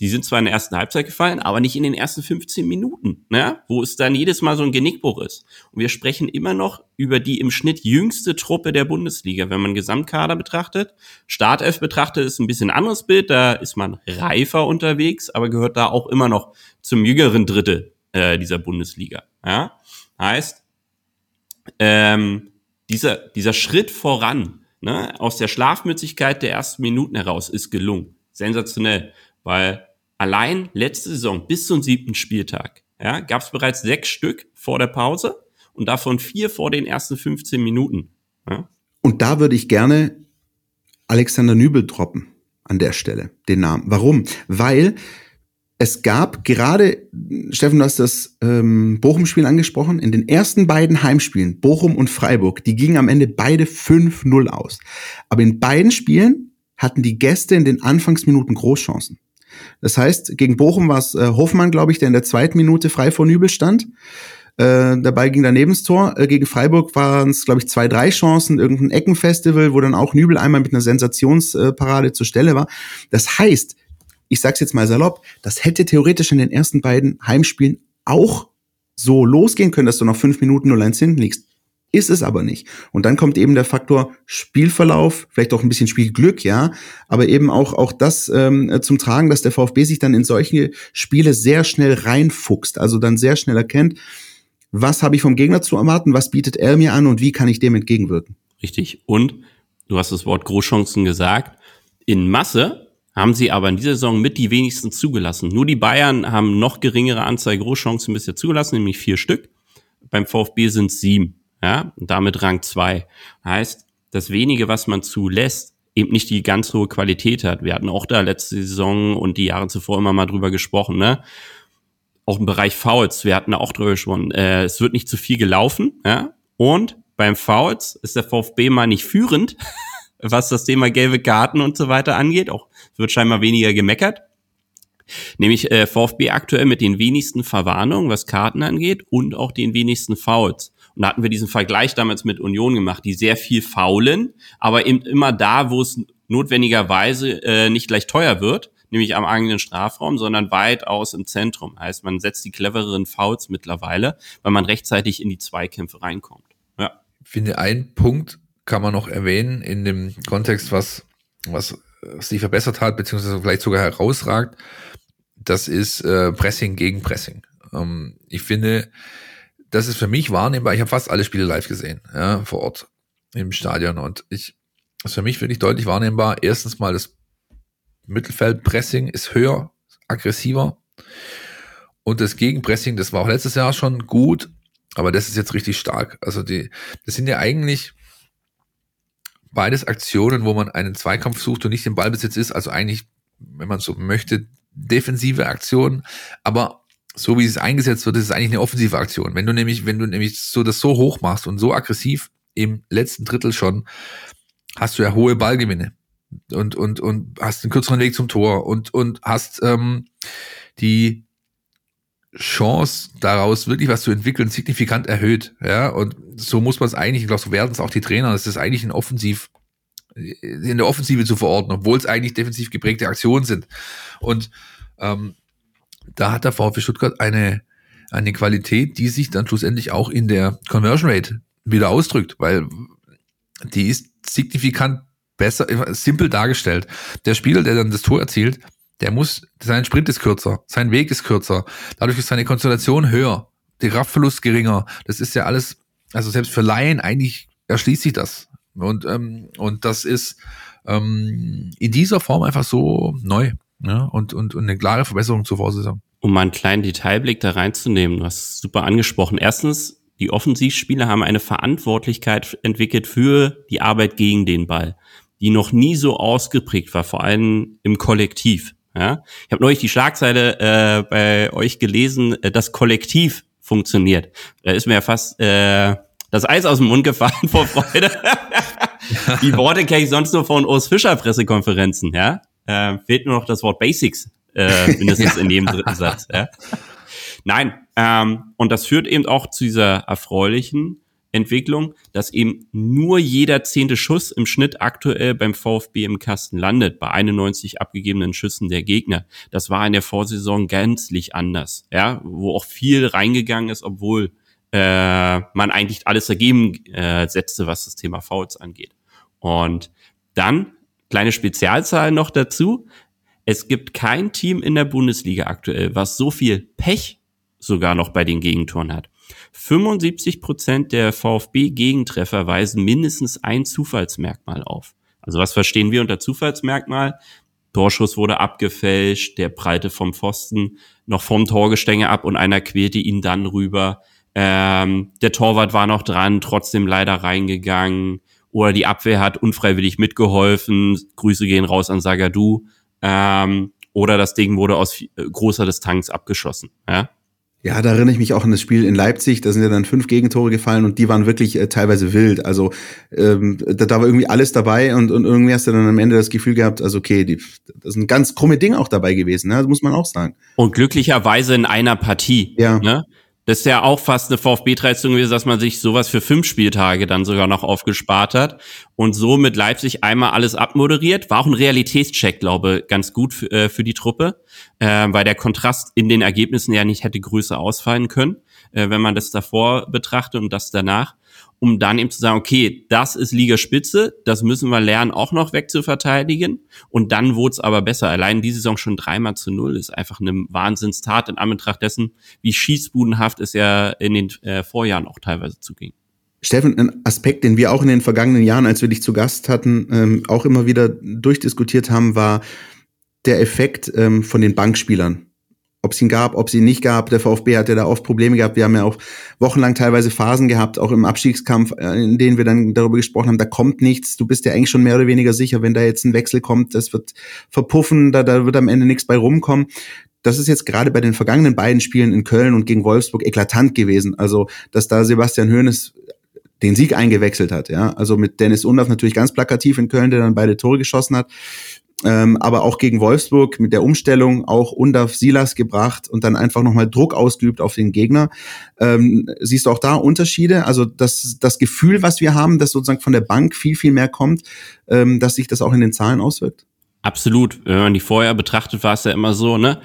Speaker 5: die sind zwar in der ersten Halbzeit gefallen, aber nicht in den ersten 15 Minuten, ne? wo es dann jedes Mal so ein Genickbruch ist. Und wir sprechen immer noch über die im Schnitt jüngste Truppe der Bundesliga, wenn man Gesamtkader betrachtet. Startelf betrachtet ist ein bisschen anderes Bild, da ist man reifer unterwegs, aber gehört da auch immer noch zum jüngeren Drittel äh, dieser Bundesliga. Ja? Heißt, ähm, dieser, dieser Schritt voran, ne, aus der Schlafmützigkeit der ersten Minuten heraus ist gelungen. Sensationell, weil allein letzte Saison bis zum siebten Spieltag ja, gab es bereits sechs Stück vor der Pause und davon vier vor den ersten 15 Minuten. Ja.
Speaker 3: Und da würde ich gerne Alexander Nübel droppen an der Stelle, den Namen. Warum? Weil es gab gerade, Steffen, du hast das ähm, Bochum-Spiel angesprochen, in den ersten beiden Heimspielen, Bochum und Freiburg, die gingen am Ende beide 5-0 aus. Aber in beiden Spielen hatten die Gäste in den Anfangsminuten Großchancen. Das heißt, gegen Bochum war es äh, Hofmann, glaube ich, der in der zweiten Minute frei vor Nübel stand. Äh, dabei ging daneben das Tor. Äh, gegen Freiburg waren es, glaube ich, zwei, drei Chancen, irgendein Eckenfestival, wo dann auch Nübel einmal mit einer Sensationsparade zur Stelle war. Das heißt, ich sag's jetzt mal salopp, das hätte theoretisch in den ersten beiden Heimspielen auch so losgehen können, dass du noch fünf Minuten 0-1 hinten liegst. Ist es aber nicht. Und dann kommt eben der Faktor Spielverlauf, vielleicht auch ein bisschen Spielglück, ja, aber eben auch, auch das ähm, zum Tragen, dass der VfB sich dann in solche Spiele sehr schnell reinfuchst, also dann sehr schnell erkennt, was habe ich vom Gegner zu erwarten, was bietet er mir an und wie kann ich dem entgegenwirken.
Speaker 5: Richtig. Und du hast das Wort Großchancen gesagt. In Masse haben sie aber in dieser Saison mit die wenigsten zugelassen. Nur die Bayern haben noch geringere Anzahl Großchancen bisher zugelassen, nämlich vier Stück. Beim VfB sind sieben, ja, damit Rang zwei. Heißt, das wenige, was man zulässt, eben nicht die ganz hohe Qualität hat. Wir hatten auch da letzte Saison und die Jahre zuvor immer mal drüber gesprochen, ne? Auch im Bereich Fouls, wir hatten da auch drüber gesprochen. Äh, es wird nicht zu viel gelaufen, ja. Und beim Fouls ist der VfB mal nicht führend, <laughs> was das Thema gelbe Karten und so weiter angeht. Auch wird scheinbar weniger gemeckert. Nämlich äh, VfB aktuell mit den wenigsten Verwarnungen, was Karten angeht, und auch den wenigsten Fouls. Und da hatten wir diesen Vergleich damals mit Union gemacht, die sehr viel faulen, aber eben immer da, wo es notwendigerweise äh, nicht gleich teuer wird, nämlich am eigenen Strafraum, sondern weitaus im Zentrum. Heißt, man setzt die clevereren Fouls mittlerweile, weil man rechtzeitig in die Zweikämpfe reinkommt. Ja.
Speaker 4: Ich finde, ein Punkt kann man noch erwähnen in dem Kontext, was, was sich verbessert hat, beziehungsweise vielleicht sogar herausragt, das ist äh, Pressing gegen Pressing. Ähm, ich finde, das ist für mich wahrnehmbar. Ich habe fast alle Spiele live gesehen, ja, vor Ort im Stadion. Und ich, das ist für mich wirklich deutlich wahrnehmbar. Erstens mal, das Mittelfeldpressing ist höher, aggressiver. Und das Gegenpressing, das war auch letztes Jahr schon gut, aber das ist jetzt richtig stark. Also die, das sind ja eigentlich beides Aktionen, wo man einen Zweikampf sucht und nicht im Ballbesitz ist. Also eigentlich, wenn man so möchte, defensive Aktionen. Aber so wie es eingesetzt wird, ist es eigentlich eine offensive Aktion. Wenn du nämlich, wenn du nämlich so das so hoch machst und so aggressiv im letzten Drittel schon, hast du ja hohe Ballgewinne und und und hast einen kürzeren Weg zum Tor und und hast ähm, die Chance daraus wirklich was zu entwickeln signifikant erhöht. Ja, und so muss man es eigentlich, ich glaube, so werden es auch die Trainer, das ist eigentlich ein Offensiv, in der Offensive zu verorten, obwohl es eigentlich defensiv geprägte Aktionen sind. Und ähm, da hat der VfB Stuttgart eine, eine Qualität, die sich dann schlussendlich auch in der Conversion Rate wieder ausdrückt, weil die ist signifikant besser, simpel dargestellt. Der Spieler, der dann das Tor erzielt, der muss, sein Sprint ist kürzer, sein Weg ist kürzer, dadurch ist seine Konzentration höher, der Kraftverlust geringer. Das ist ja alles, also selbst für Laien eigentlich erschließt sich das. Und, ähm, und das ist ähm, in dieser Form einfach so neu ja, und, und, und eine klare Verbesserung zur Vorsaison.
Speaker 5: Um mal einen kleinen Detailblick da reinzunehmen, du hast super angesprochen. Erstens, die Offensivspieler haben eine Verantwortlichkeit entwickelt für die Arbeit gegen den Ball, die noch nie so ausgeprägt war, vor allem im Kollektiv. Ja? Ich habe neulich die Schlagzeile äh, bei euch gelesen, äh, das Kollektiv funktioniert. Da ist mir ja fast äh, das Eis aus dem Mund gefallen <laughs> vor Freude. <laughs> die Worte kenne ich sonst nur von Urs Fischer Pressekonferenzen. Ja? Äh, fehlt nur noch das Wort Basics, äh, mindestens ja. in jedem dritten <laughs> Satz. Ja? Nein, ähm, und das führt eben auch zu dieser erfreulichen Entwicklung, dass eben nur jeder zehnte Schuss im Schnitt aktuell beim VfB im Kasten landet, bei 91 abgegebenen Schüssen der Gegner. Das war in der Vorsaison gänzlich anders, ja, wo auch viel reingegangen ist, obwohl äh, man eigentlich alles dagegen äh, setzte, was das Thema Fouls angeht. Und dann kleine Spezialzahl noch dazu. Es gibt kein Team in der Bundesliga aktuell, was so viel Pech sogar noch bei den Gegentoren hat. 75 Prozent der VfB-Gegentreffer weisen mindestens ein Zufallsmerkmal auf. Also was verstehen wir unter Zufallsmerkmal? Torschuss wurde abgefälscht, der Breite vom Pfosten noch vom Torgestänge ab und einer quälte ihn dann rüber. Ähm, der Torwart war noch dran, trotzdem leider reingegangen. Oder die Abwehr hat unfreiwillig mitgeholfen. Grüße gehen raus an Sagadu. Ähm, oder das Ding wurde aus äh, großer Distanz abgeschossen. Ja?
Speaker 3: Ja, da erinnere ich mich auch an das Spiel in Leipzig. Da sind ja dann fünf Gegentore gefallen und die waren wirklich äh, teilweise wild. Also ähm, da, da war irgendwie alles dabei und, und irgendwie hast du dann am Ende das Gefühl gehabt, also okay, die, das ist ein ganz krumme Ding auch dabei gewesen, ne? das muss man auch sagen.
Speaker 5: Und glücklicherweise in einer Partie.
Speaker 3: Ja.
Speaker 5: Ne? Das ist ja auch fast eine VfB-Tradition gewesen, dass man sich sowas für fünf Spieltage dann sogar noch aufgespart hat und so mit Leipzig einmal alles abmoderiert. War auch ein Realitätscheck, glaube ganz gut für, äh, für die Truppe, äh, weil der Kontrast in den Ergebnissen ja nicht hätte größer ausfallen können, äh, wenn man das davor betrachtet und das danach um dann eben zu sagen, okay, das ist Ligaspitze, das müssen wir lernen, auch noch wegzuverteidigen. Und dann wurde es aber besser. Allein die Saison schon dreimal zu null ist einfach eine Wahnsinnstat in Anbetracht dessen, wie schießbudenhaft es ja in den äh, Vorjahren auch teilweise zuging.
Speaker 3: Steffen, ein Aspekt, den wir auch in den vergangenen Jahren, als wir dich zu Gast hatten, ähm, auch immer wieder durchdiskutiert haben, war der Effekt ähm, von den Bankspielern ob es ihn gab, ob es ihn nicht gab. Der VfB hat ja da oft Probleme gehabt. Wir haben ja auch wochenlang teilweise Phasen gehabt, auch im Abstiegskampf, äh, in denen wir dann darüber gesprochen haben, da kommt nichts. Du bist ja eigentlich schon mehr oder weniger sicher, wenn da jetzt ein Wechsel kommt, das wird verpuffen, da, da wird am Ende nichts bei rumkommen. Das ist jetzt gerade bei den vergangenen beiden Spielen in Köln und gegen Wolfsburg eklatant gewesen. Also, dass da Sebastian Hoeneß den Sieg eingewechselt hat, ja. Also mit Dennis Undorf natürlich ganz plakativ in Köln, der dann beide Tore geschossen hat ähm, aber auch gegen Wolfsburg mit der Umstellung auch Undaf Silas gebracht und dann einfach nochmal Druck ausgeübt auf den Gegner. Ähm, siehst du auch da Unterschiede? Also das, das Gefühl, was wir haben, dass sozusagen von der Bank viel, viel mehr kommt, ähm, dass sich das auch in den Zahlen auswirkt?
Speaker 5: Absolut. Wenn man die vorher betrachtet, war es ja immer so, ne?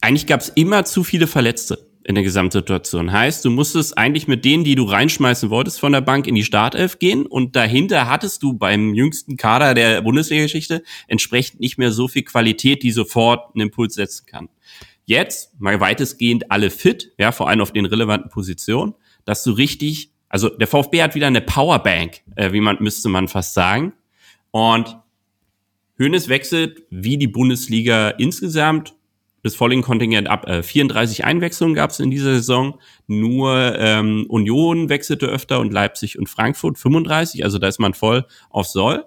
Speaker 5: Eigentlich gab es immer zu viele Verletzte in der Gesamtsituation. Heißt, du musstest eigentlich mit denen, die du reinschmeißen wolltest von der Bank in die Startelf gehen und dahinter hattest du beim jüngsten Kader der Bundesliga-Geschichte entsprechend nicht mehr so viel Qualität, die sofort einen Impuls setzen kann. Jetzt mal weitestgehend alle fit, ja, vor allem auf den relevanten Positionen, dass du richtig, also der VfB hat wieder eine Powerbank, äh, wie man müsste man fast sagen. Und Hönes wechselt wie die Bundesliga insgesamt das Falling-Kontingent ab. Äh, 34 Einwechslungen gab es in dieser Saison. Nur ähm, Union wechselte öfter und Leipzig und Frankfurt 35. Also da ist man voll auf Soll.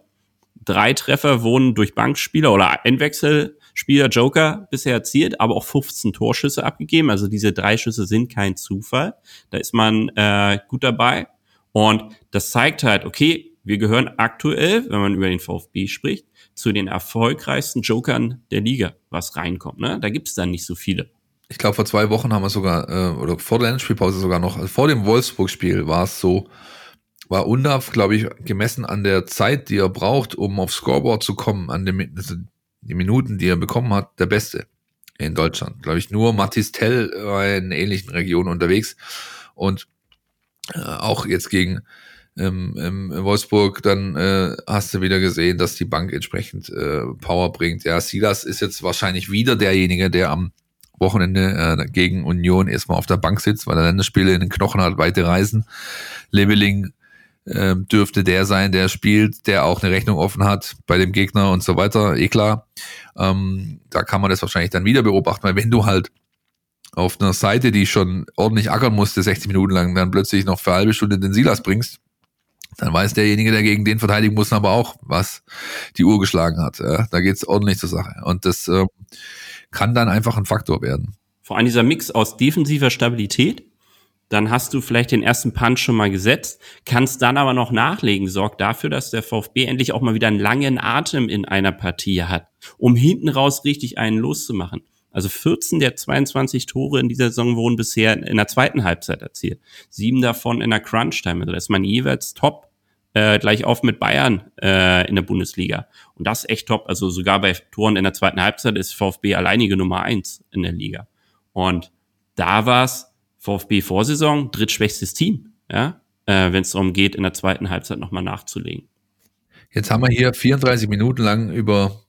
Speaker 5: Drei Treffer wurden durch Bankspieler oder Endwechselspieler Joker bisher erzielt, aber auch 15 Torschüsse abgegeben. Also diese drei Schüsse sind kein Zufall. Da ist man äh, gut dabei. Und das zeigt halt, okay, wir gehören aktuell, wenn man über den VfB spricht, zu den erfolgreichsten Jokern der Liga, was reinkommt. Ne? Da gibt es dann nicht so viele.
Speaker 4: Ich glaube, vor zwei Wochen haben wir sogar, äh, oder vor der Endspielpause sogar noch, also vor dem Wolfsburg-Spiel war es so, war Undaf, glaube ich, gemessen an der Zeit, die er braucht, um aufs Scoreboard zu kommen, an den also die Minuten, die er bekommen hat, der Beste in Deutschland. Glaube ich, nur Mathis Tell war in ähnlichen Regionen unterwegs und äh, auch jetzt gegen ähm, ähm, Wolfsburg, dann äh, hast du wieder gesehen, dass die Bank entsprechend äh, Power bringt. Ja, Silas ist jetzt wahrscheinlich wieder derjenige, der am Wochenende äh, gegen Union erstmal auf der Bank sitzt, weil er Länderspiele in den Knochen hat, weite Reisen. Leveling äh, dürfte der sein, der spielt, der auch eine Rechnung offen hat bei dem Gegner und so weiter, eh klar. Ähm, da kann man das wahrscheinlich dann wieder beobachten, weil wenn du halt auf einer Seite, die schon ordentlich ackern musste, 60 Minuten lang, dann plötzlich noch für halbe Stunde den Silas bringst, dann weiß derjenige, der gegen den verteidigen muss, aber auch, was die Uhr geschlagen hat. Ja, da geht's ordentlich zur Sache. Und das ähm, kann dann einfach ein Faktor werden.
Speaker 5: Vor allem dieser Mix aus defensiver Stabilität, dann hast du vielleicht den ersten Punch schon mal gesetzt, kannst dann aber noch nachlegen, sorgt dafür, dass der VfB endlich auch mal wieder einen langen Atem in einer Partie hat, um hinten raus richtig einen loszumachen. Also 14 der 22 Tore in dieser Saison wurden bisher in der zweiten Halbzeit erzielt. Sieben davon in der Crunch-Time. Also da ist man jeweils top, äh, gleich auf mit Bayern äh, in der Bundesliga. Und das ist echt top. Also sogar bei Toren in der zweiten Halbzeit ist VfB alleinige Nummer eins in der Liga. Und da war es VfB Vorsaison drittschwächstes Team, ja, äh, wenn es darum geht, in der zweiten Halbzeit nochmal nachzulegen.
Speaker 4: Jetzt haben wir hier 34 Minuten lang über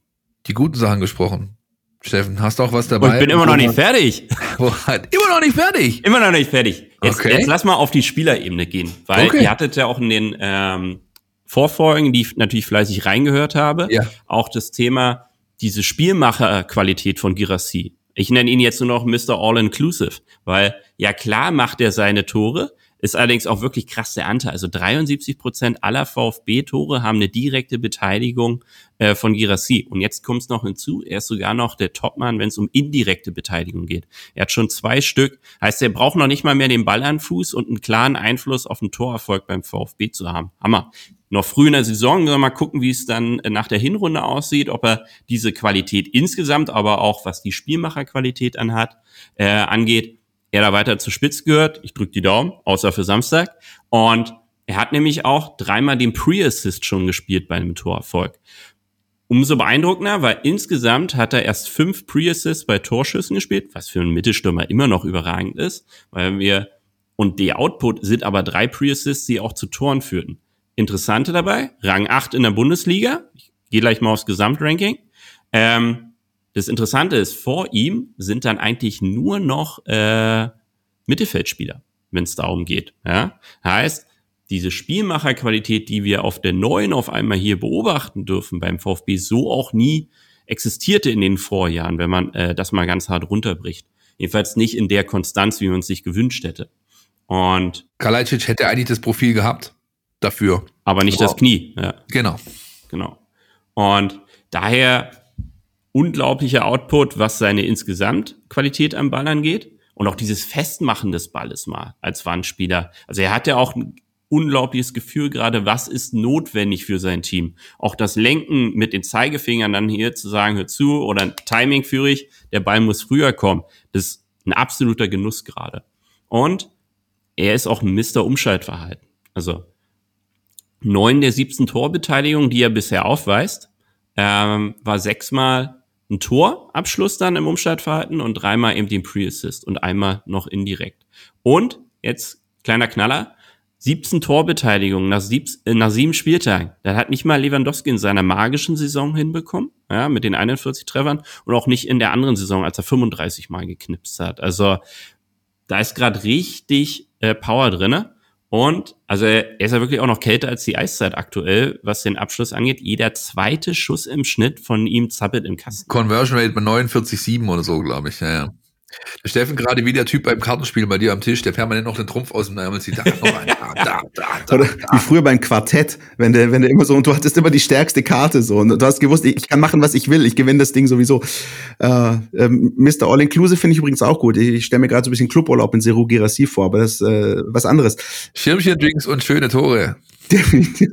Speaker 4: die guten Sachen gesprochen. Steffen, hast du auch was dabei?
Speaker 5: Und ich bin immer noch nicht fertig. <laughs>
Speaker 4: immer noch nicht fertig.
Speaker 5: Immer noch nicht fertig. Jetzt,
Speaker 4: Okay.
Speaker 5: jetzt lass mal auf die Spielerebene gehen, weil
Speaker 4: Okay.
Speaker 5: ihr hattet ja auch in den ähm, Vorfolgen, die ich natürlich fleißig reingehört habe,
Speaker 4: Ja.
Speaker 5: auch das Thema diese Spielmacherqualität von Girassi. Ich nenne ihn jetzt nur noch Mr. All-Inclusive, weil ja klar macht er seine Tore, ist allerdings auch wirklich krass der Anteil. Also 73 Prozent aller VfB-Tore haben eine direkte Beteiligung äh, von Girassi. Und jetzt kommt es noch hinzu, er ist sogar noch der Topmann, wenn es um indirekte Beteiligung geht. Er hat schon zwei Stück. Heißt, er braucht noch nicht mal mehr den Ball an Fuß und einen klaren Einfluss auf den Torerfolg beim VfB zu haben. Hammer. Noch früh in der Saison, wir mal gucken, wie es dann äh, nach der Hinrunde aussieht, ob er diese Qualität insgesamt, aber auch was die Spielmacherqualität anhat, äh, angeht, er da weiter zur Spitze gehört. Ich drücke die Daumen, außer für Samstag. Und er hat nämlich auch dreimal den Pre-Assist schon gespielt bei einem Torerfolg. Umso beeindruckender, weil insgesamt hat er erst fünf Pre-Assists bei Torschüssen gespielt, was für einen Mittelstürmer immer noch überragend ist, weil wir, und der Output sind aber drei Pre-Assists, die auch zu Toren führten. Interessante dabei, Rang 8 in der Bundesliga, ich gehe gleich mal aufs Gesamtranking, ähm, das Interessante ist, vor ihm sind dann eigentlich nur noch äh, Mittelfeldspieler, wenn es darum geht. Ja? Heißt, diese Spielmacherqualität, die wir auf der neuen auf einmal hier beobachten dürfen beim VfB, so auch nie existierte in den Vorjahren, wenn man äh, das mal ganz hart runterbricht. Jedenfalls nicht in der Konstanz, wie man es sich gewünscht hätte. Und
Speaker 4: Kalajdzic hätte eigentlich das Profil gehabt dafür.
Speaker 5: aber nicht das Knie. Ja.
Speaker 4: Genau.
Speaker 5: Genau. Und daher unglaublicher Output, was seine Insgesamtqualität am Ball angeht. Und auch dieses Festmachen des Balles mal als Wandspieler. Also er hat ja auch ein unglaubliches Gefühl gerade, was ist notwendig für sein Team. Auch das Lenken mit den Zeigefingern dann hier zu sagen, hör zu, oder Timing führe ich, der Ball muss früher kommen. Das ist ein absoluter Genuss gerade. Und er ist auch ein Mister Umschaltverhalten. Also neun der 17 Torbeteiligungen, die er bisher aufweist, ähm, war sechsmal ein Torabschluss dann im Umschaltverhalten und dreimal eben den Pre-Assist und einmal noch indirekt. Und jetzt kleiner Knaller, 17 Torbeteiligungen nach, sieb, äh, nach sieben Spieltagen. Das hat nicht mal Lewandowski in seiner magischen Saison hinbekommen, ja, mit den 41 Treffern und auch nicht in der anderen Saison, als er 35 Mal geknipst hat. Also da ist gerade richtig äh, Power drinne. Und also er ist ja wirklich auch noch kälter als die Eiszeit aktuell, was den Abschluss angeht. Jeder zweite Schuss im Schnitt von ihm zappelt im Kasten.
Speaker 4: Conversion Rate bei 49,7 oder so, glaube ich. Ja, ja. Der Steffen gerade wie der Typ beim Kartenspielen bei dir am Tisch, der permanent noch den Trumpf aus dem Ärmel zieht. Da, noch <laughs> ein, da, da, da,
Speaker 3: Oder wie früher beim Quartett, wenn der, wenn der immer so, und du hattest immer die stärkste Karte so, und du hast gewusst, ich kann machen, was ich will, ich gewinne das Ding sowieso. Äh, ähm, Mr. All Inclusive finde ich übrigens auch gut. Ich, ich stelle mir gerade so ein bisschen Cluburlaub in Seru Girassi vor, aber das ist äh, was anderes.
Speaker 4: Schirmchen-Drinks und schöne Tore. <laughs>
Speaker 3: Definitiv.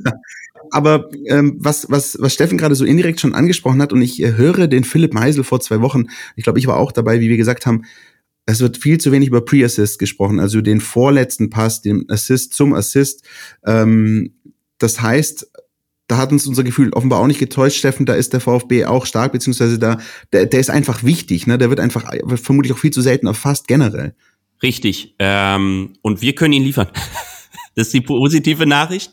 Speaker 3: Aber ähm, was, was, was Steffen gerade so indirekt schon angesprochen hat, und ich äh, höre den Philipp Meisel vor zwei Wochen, ich glaube, ich war auch dabei, wie wir gesagt haben, es wird viel zu wenig über Pre-Assist gesprochen, also den vorletzten Pass, den Assist zum Assist. Ähm, das heißt, da hat uns unser Gefühl offenbar auch nicht getäuscht, Steffen, da ist der VfB auch stark, beziehungsweise da, der, der ist einfach wichtig, ne? Der wird einfach wird vermutlich auch viel zu selten erfasst, generell.
Speaker 5: Richtig. Ähm, und wir können ihn liefern. Das ist die positive Nachricht.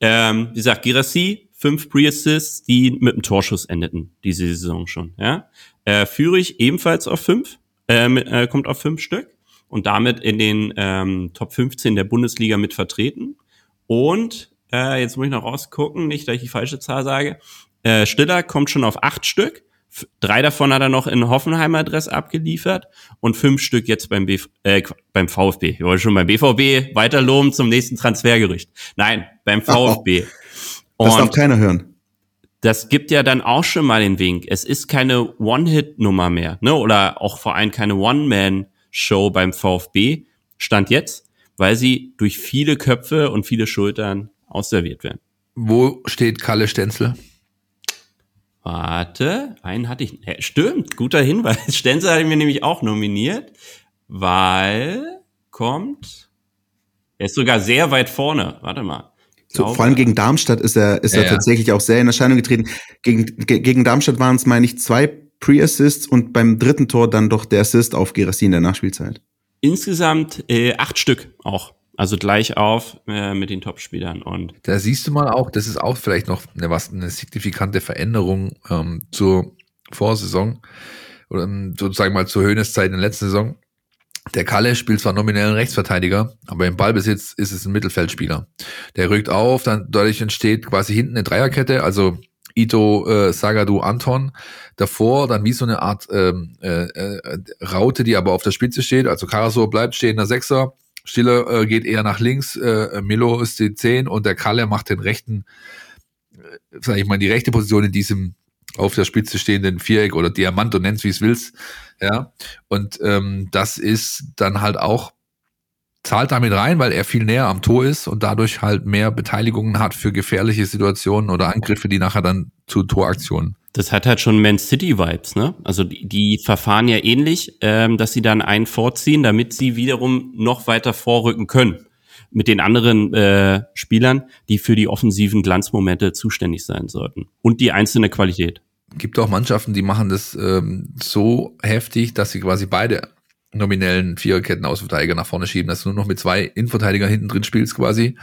Speaker 5: Ähm, wie gesagt, Girassi, fünf Pre-Assists, die mit einem Torschuss endeten, diese Saison schon. Ja? Äh, Fürich ebenfalls auf fünf, äh, äh, kommt auf fünf Stück und damit in den ähm, Top 15 der Bundesliga mit vertreten. Und äh, jetzt muss ich noch rausgucken, nicht, dass ich die falsche Zahl sage. Äh, Stiller kommt schon auf acht Stück. Drei davon hat er noch in Hoffenheimer Adress abgeliefert und fünf Stück jetzt beim, Bf äh, beim VfB. Ich wollte schon beim BVB weiter loben zum nächsten Transfergerücht. Nein, beim VfB.
Speaker 3: Das darf keiner hören.
Speaker 5: das gibt ja dann auch schon mal den Wink. Es ist keine One-Hit-Nummer mehr, ne? Oder auch vor allem keine One-Man-Show beim VfB. Stand jetzt, weil sie durch viele Köpfe und viele Schultern ausserviert werden.
Speaker 4: Wo steht Kalle Stenzel?
Speaker 5: Warte, einen hatte ich. Ja, stimmt, guter Hinweis. <laughs> Stenzel hatte ich mir nämlich auch nominiert, weil kommt. Er ist sogar sehr weit vorne. Warte mal.
Speaker 3: So, vor allem gegen Darmstadt ist er, ist
Speaker 4: Ja,
Speaker 3: er
Speaker 4: ja.
Speaker 3: tatsächlich auch sehr in Erscheinung getreten. Gegen, ge, gegen Darmstadt waren es, meine ich, zwei Pre-Assists und beim dritten Tor dann doch der Assist auf Gerassi in der Nachspielzeit.
Speaker 5: Insgesamt äh, acht Stück auch. Also gleich auf äh, mit den Topspielern. Und
Speaker 4: Da siehst du mal auch, das ist auch vielleicht noch eine, was, eine signifikante Veränderung ähm, zur Vorsaison oder ähm, sozusagen mal zur Höhnestzeit in der letzten Saison. Der Kalle spielt zwar nominell einen Rechtsverteidiger, aber im Ballbesitz ist es ein Mittelfeldspieler. Der rückt auf, dann dadurch entsteht quasi hinten eine Dreierkette, also Ito, äh, Sagadu, Anton. Davor dann wie so eine Art ähm, äh, äh, Raute, die aber auf der Spitze steht. Also Karasor bleibt stehen, der Sechser. Stiller äh, geht eher nach links, äh, Milo ist die 10 und der Kalle macht den rechten, äh, sag ich mal, die rechte Position in diesem auf der Spitze stehenden Viereck oder Diamant, du nennst wie es willst. Ja. Und ähm, das ist dann halt auch, zahlt damit rein, weil er viel näher am Tor ist und dadurch halt mehr Beteiligungen hat für gefährliche Situationen oder Angriffe, die nachher dann zu Toraktionen.
Speaker 5: Das hat halt schon Man City Vibes, ne? Also die, die verfahren ja ähnlich, ähm, dass sie dann einen vorziehen, damit sie wiederum noch weiter vorrücken können mit den anderen äh, Spielern, die für die offensiven Glanzmomente zuständig sein sollten und die einzelne Qualität.
Speaker 4: gibt auch Mannschaften, die machen das ähm, so heftig, dass sie quasi beide nominellen Viererketten Außenverteidiger nach vorne schieben, dass du nur noch mit zwei Innenverteidiger hinten drin spielst quasi.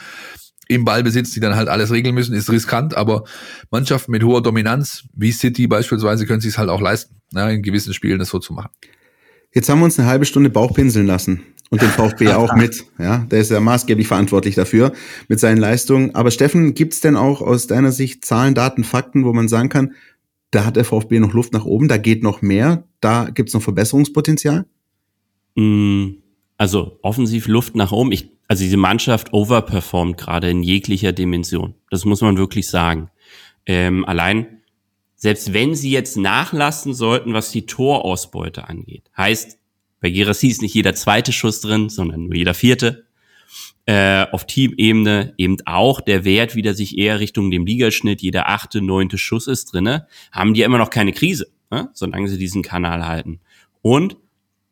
Speaker 4: Im Ballbesitz, die dann halt alles regeln müssen, ist riskant, aber Mannschaften mit hoher Dominanz, wie City beispielsweise, können sich es halt auch leisten, ne, in gewissen Spielen das so zu machen.
Speaker 3: Jetzt haben wir uns eine halbe Stunde Bauchpinseln lassen. Und den VfB <laughs> auch mit. Ja, der ist ja maßgeblich verantwortlich dafür mit seinen Leistungen. Aber Steffen, gibt's denn auch aus deiner Sicht Zahlen, Daten, Fakten, wo man sagen kann, da hat der VfB noch Luft nach oben, da geht noch mehr, da gibt's noch Verbesserungspotenzial?
Speaker 5: Mm, Also offensiv Luft nach oben. Ich, also diese Mannschaft overperformt gerade in jeglicher Dimension. Das muss man wirklich sagen. Ähm, allein, selbst wenn sie jetzt nachlassen sollten, was die Torausbeute angeht, heißt, bei Gerassi ist nicht jeder zweite Schuss drin, sondern nur jeder vierte. Äh, auf Teamebene eben auch der Wert wieder sich eher Richtung dem Ligaschnitt, jeder achte, neunte Schuss ist drinne, haben die ja immer noch keine Krise, ne? solange sie diesen Kanal halten. Und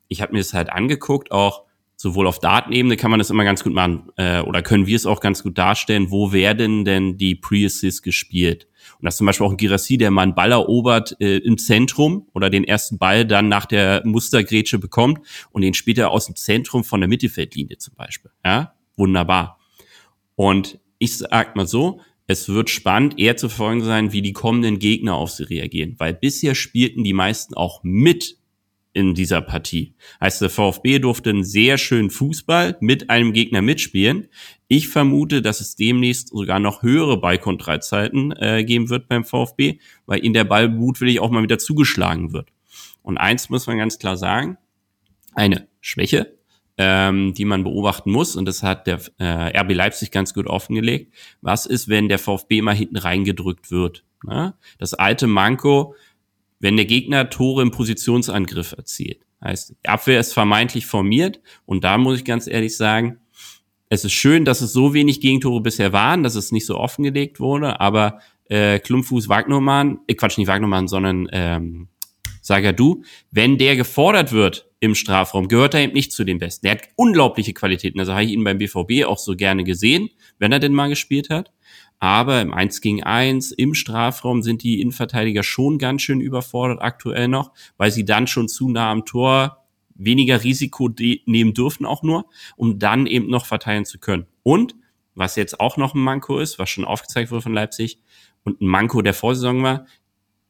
Speaker 5: ich habe mir das halt angeguckt, auch sowohl auf Datenebene kann man das immer ganz gut machen, äh, oder können wir es auch ganz gut darstellen, wo werden denn die Pre-Assists gespielt? Und das ist zum Beispiel auch ein Girassi, der mal einen Ball erobert äh, im Zentrum oder den ersten Ball dann nach der Mustergrätsche bekommt und den spielt er aus dem Zentrum von der Mittelfeldlinie zum Beispiel. Ja, wunderbar. Und ich sag mal so, es wird spannend, eher zu verfolgen sein, wie die kommenden Gegner auf sie reagieren, weil bisher spielten die meisten auch mit in dieser Partie. Heißt, der VfB durfte einen sehr schönen Fußball mit einem Gegner mitspielen. Ich vermute, dass es demnächst sogar noch höhere Ballkontrollzeiten äh, geben wird beim VfB, weil ihnen der Ball mutwillig auch mal wieder zugeschlagen wird. Und eins muss man ganz klar sagen, eine Schwäche, ähm, die man beobachten muss, und das hat der äh, RB Leipzig ganz gut offengelegt, was ist, wenn der VfB mal hinten reingedrückt wird? Ne? Das alte Manko, wenn der Gegner Tore im Positionsangriff erzielt. Heißt, die Abwehr ist vermeintlich formiert und da muss ich ganz ehrlich sagen, es ist schön, dass es so wenig Gegentore bisher waren, dass es nicht so offengelegt wurde, aber äh, Klumpfuß Wagnermann, äh, Quatsch, nicht Wagnermann, sondern ähm, Sagadu, wenn der gefordert wird im Strafraum, gehört er eben nicht zu den Besten. Der hat unglaubliche Qualitäten, also habe ich ihn beim BVB auch so gerne gesehen, wenn er denn mal gespielt hat. Aber im 1 gegen 1 im Strafraum sind die Innenverteidiger schon ganz schön überfordert aktuell noch, weil sie dann schon zu nah am Tor weniger Risiko nehmen dürfen auch nur, um dann eben noch verteilen zu können. Und was jetzt auch noch ein Manko ist, was schon aufgezeigt wurde von Leipzig und ein Manko der Vorsaison war,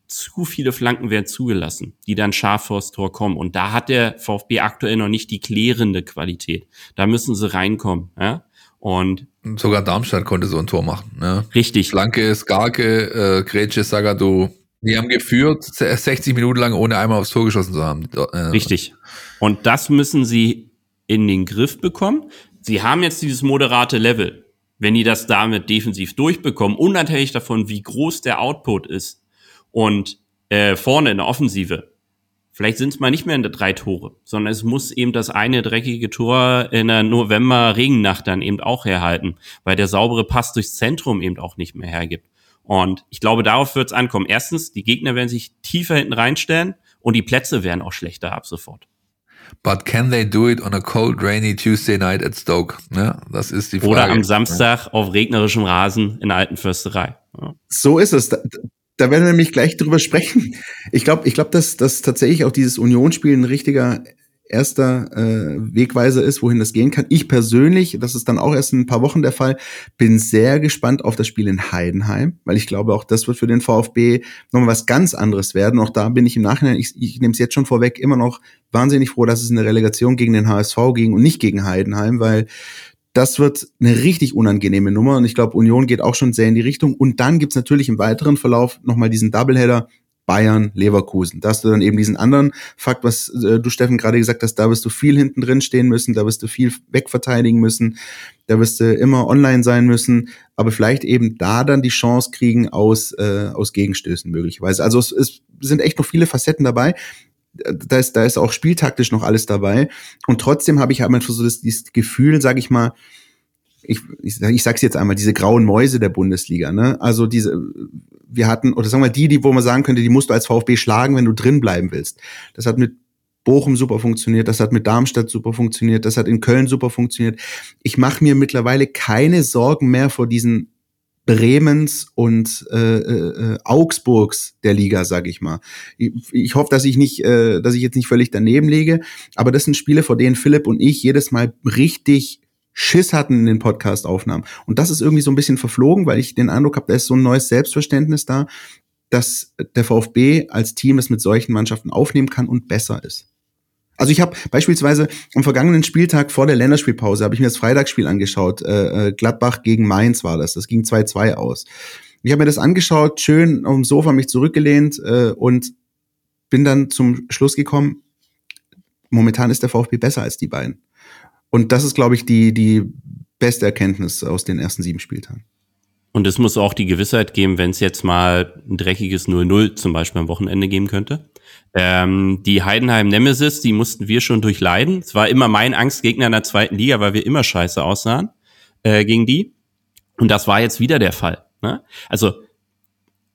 Speaker 5: zu viele Flanken werden zugelassen, die dann scharf vors Tor kommen. Und da hat der VfB aktuell noch nicht die klärende Qualität. Da müssen sie reinkommen. Ja? Und
Speaker 4: Sogar Darmstadt konnte so ein Tor machen. Ne?
Speaker 5: richtig,
Speaker 4: Flanke, Skarke, äh, Grätsche, Sagadu. Die haben geführt 60 Minuten lang, ohne einmal aufs Tor geschossen zu haben. Äh,
Speaker 5: Richtig. Und das müssen sie in den Griff bekommen. Sie haben jetzt dieses moderate Level. Wenn die das damit defensiv durchbekommen, unabhängig davon, wie groß der Output ist und äh, vorne in der Offensive, vielleicht sind es mal nicht mehr in der drei Tore, sondern es muss eben das eine dreckige Tor in der November-Regennacht dann eben auch herhalten, weil der saubere Pass durchs Zentrum eben auch nicht mehr hergibt. Und ich glaube, darauf wird es ankommen. Erstens, die Gegner werden sich tiefer hinten reinstellen und die Plätze werden auch schlechter ab sofort.
Speaker 4: But can they do it on a cold, rainy Tuesday night at Stoke? Ne? Das ist die Frage.
Speaker 5: Oder am Samstag auf regnerischem Rasen in der alten Fürsterei. Ja.
Speaker 3: So ist es. Da, werden wir nämlich gleich drüber sprechen. Ich glaube, ich glaube, dass, dass tatsächlich auch dieses Unionsspiel ein richtiger erster äh, Wegweiser ist, wohin das gehen kann. Ich persönlich, das ist dann auch erst in ein paar Wochen der Fall, bin sehr gespannt auf das Spiel in Heidenheim, weil ich glaube, auch das wird für den VfB nochmal was ganz anderes werden. Auch da bin ich im Nachhinein, ich, ich nehme es jetzt schon vorweg, immer noch wahnsinnig froh, dass es eine Relegation gegen den HSV ging und nicht gegen Heidenheim, weil das wird eine richtig unangenehme Nummer und ich glaube, Union geht auch schon sehr in die Richtung. Und dann gibt's natürlich im weiteren Verlauf nochmal diesen Doubleheader Bayern, Leverkusen. Da hast du dann eben diesen anderen Fakt, was äh, du Steffen gerade gesagt hast, da wirst du viel hinten drin stehen müssen, da wirst du viel wegverteidigen müssen, da wirst du immer online sein müssen, aber vielleicht eben da dann die Chance kriegen aus, äh, aus Gegenstößen möglicherweise. Also es, es sind echt noch viele Facetten dabei. Da ist, da ist auch spieltaktisch noch alles dabei. Und trotzdem habe ich halt einfach so das, dieses Gefühl, sage ich mal, ich, ich, ich sag's jetzt einmal, diese grauen Mäuse der Bundesliga, ne? Also diese, wir hatten, oder sagen wir die, die, wo man sagen könnte, die musst du als VfB schlagen, wenn du drin bleiben willst. Das hat mit Bochum super funktioniert, das hat mit Darmstadt super funktioniert, das hat in Köln super funktioniert. Ich mache mir mittlerweile keine Sorgen mehr vor diesen Bremens und äh, äh, Augsburgs der Liga, sage ich mal. Ich, ich hoffe, dass ich nicht, äh, dass ich jetzt nicht völlig daneben lege, aber das sind Spiele, vor denen Philipp und ich jedes Mal richtig Schiss hatten in den Podcast-Aufnahmen. Und das ist irgendwie so ein bisschen verflogen, weil ich den Eindruck habe, da ist so ein neues Selbstverständnis da, dass der VfB als Team es mit solchen Mannschaften aufnehmen kann und besser ist. Also ich habe beispielsweise am vergangenen Spieltag vor der Länderspielpause habe ich mir das Freitagsspiel angeschaut. Äh, äh Gladbach gegen Mainz war das. Das ging 2-2 aus. Ich habe mir das angeschaut, schön auf dem Sofa mich zurückgelehnt äh, und bin dann zum Schluss gekommen, momentan ist der VfB besser als die beiden. Und das ist, glaube ich, die, die beste Erkenntnis aus den ersten sieben Spieltagen.
Speaker 5: Und es muss auch die Gewissheit geben, wenn es jetzt mal ein dreckiges 0-0 zum Beispiel am Wochenende geben könnte. Ähm, die Heidenheim Nemesis, die mussten wir schon durchleiden. Es war immer mein Angstgegner in der zweiten Liga, weil wir immer scheiße aussahen äh, gegen die. Und das war jetzt wieder der Fall. Ne? Also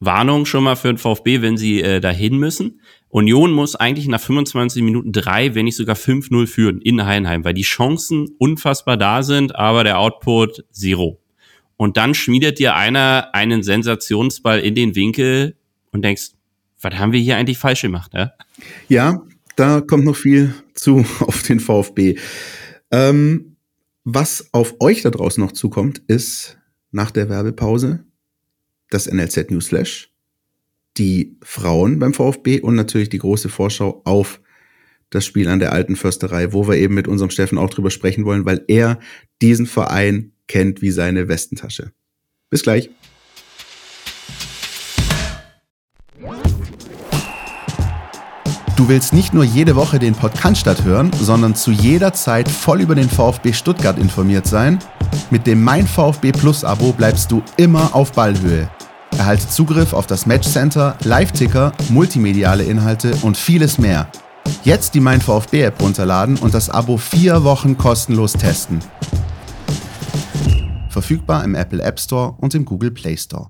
Speaker 5: Warnung schon mal für den VfB, wenn sie äh, dahin müssen. Union muss eigentlich nach 25 Minuten drei, wenn nicht sogar 5-0 führen in Heidenheim, weil die Chancen unfassbar da sind, aber der Output zero. Und dann schmiedet dir einer einen Sensationsball in den Winkel und denkst, was haben wir hier eigentlich falsch gemacht? Ja,
Speaker 3: ja da kommt noch viel zu <laughs> auf den VfB. Ähm, was auf euch da draußen noch zukommt, ist nach der Werbepause das NLZ Newsflash die Frauen beim VfB und natürlich die große Vorschau auf das Spiel an der alten Försterei, wo wir eben mit unserem Steffen auch drüber sprechen wollen, weil er diesen Verein kennt wie seine Westentasche. Bis gleich. Du willst nicht nur jede Woche den Podcast hören, sondern zu jeder Zeit voll über den VfB Stuttgart informiert sein? Mit dem Mein VfB Plus Abo bleibst du immer auf Ballhöhe. Erhalte Zugriff auf das Matchcenter, Live-Ticker, multimediale Inhalte und vieles mehr. Jetzt die Mein VfB App runterladen und das Abo vier Wochen kostenlos testen. Verfügbar im Apple App Store und im Google Play Store.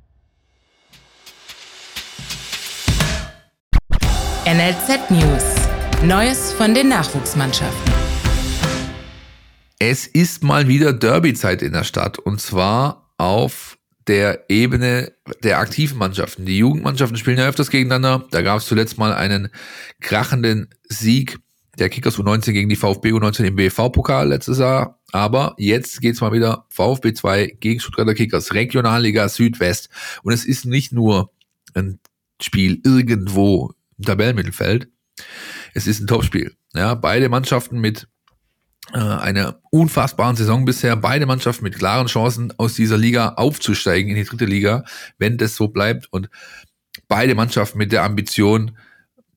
Speaker 1: NLZ News. Neues von den Nachwuchsmannschaften.
Speaker 4: Es ist mal wieder Derby-Zeit in der Stadt und zwar auf der Ebene der aktiven Mannschaften. Die Jugendmannschaften spielen ja öfters gegeneinander. Da gab es zuletzt mal einen krachenden Sieg der Kickers U19 gegen die VfB U19 im BV-Pokal letztes Jahr. Aber jetzt geht's mal wieder VfB 2 gegen Stuttgarter Kickers, Regionalliga Südwest. Und es ist nicht nur ein Spiel irgendwo im Tabellenmittelfeld. Es ist ein Topspiel. Ja, beide Mannschaften mit äh, einer unfassbaren Saison bisher. Beide Mannschaften mit klaren Chancen aus dieser Liga aufzusteigen in die dritte Liga, wenn das so bleibt. Und beide Mannschaften mit der Ambition,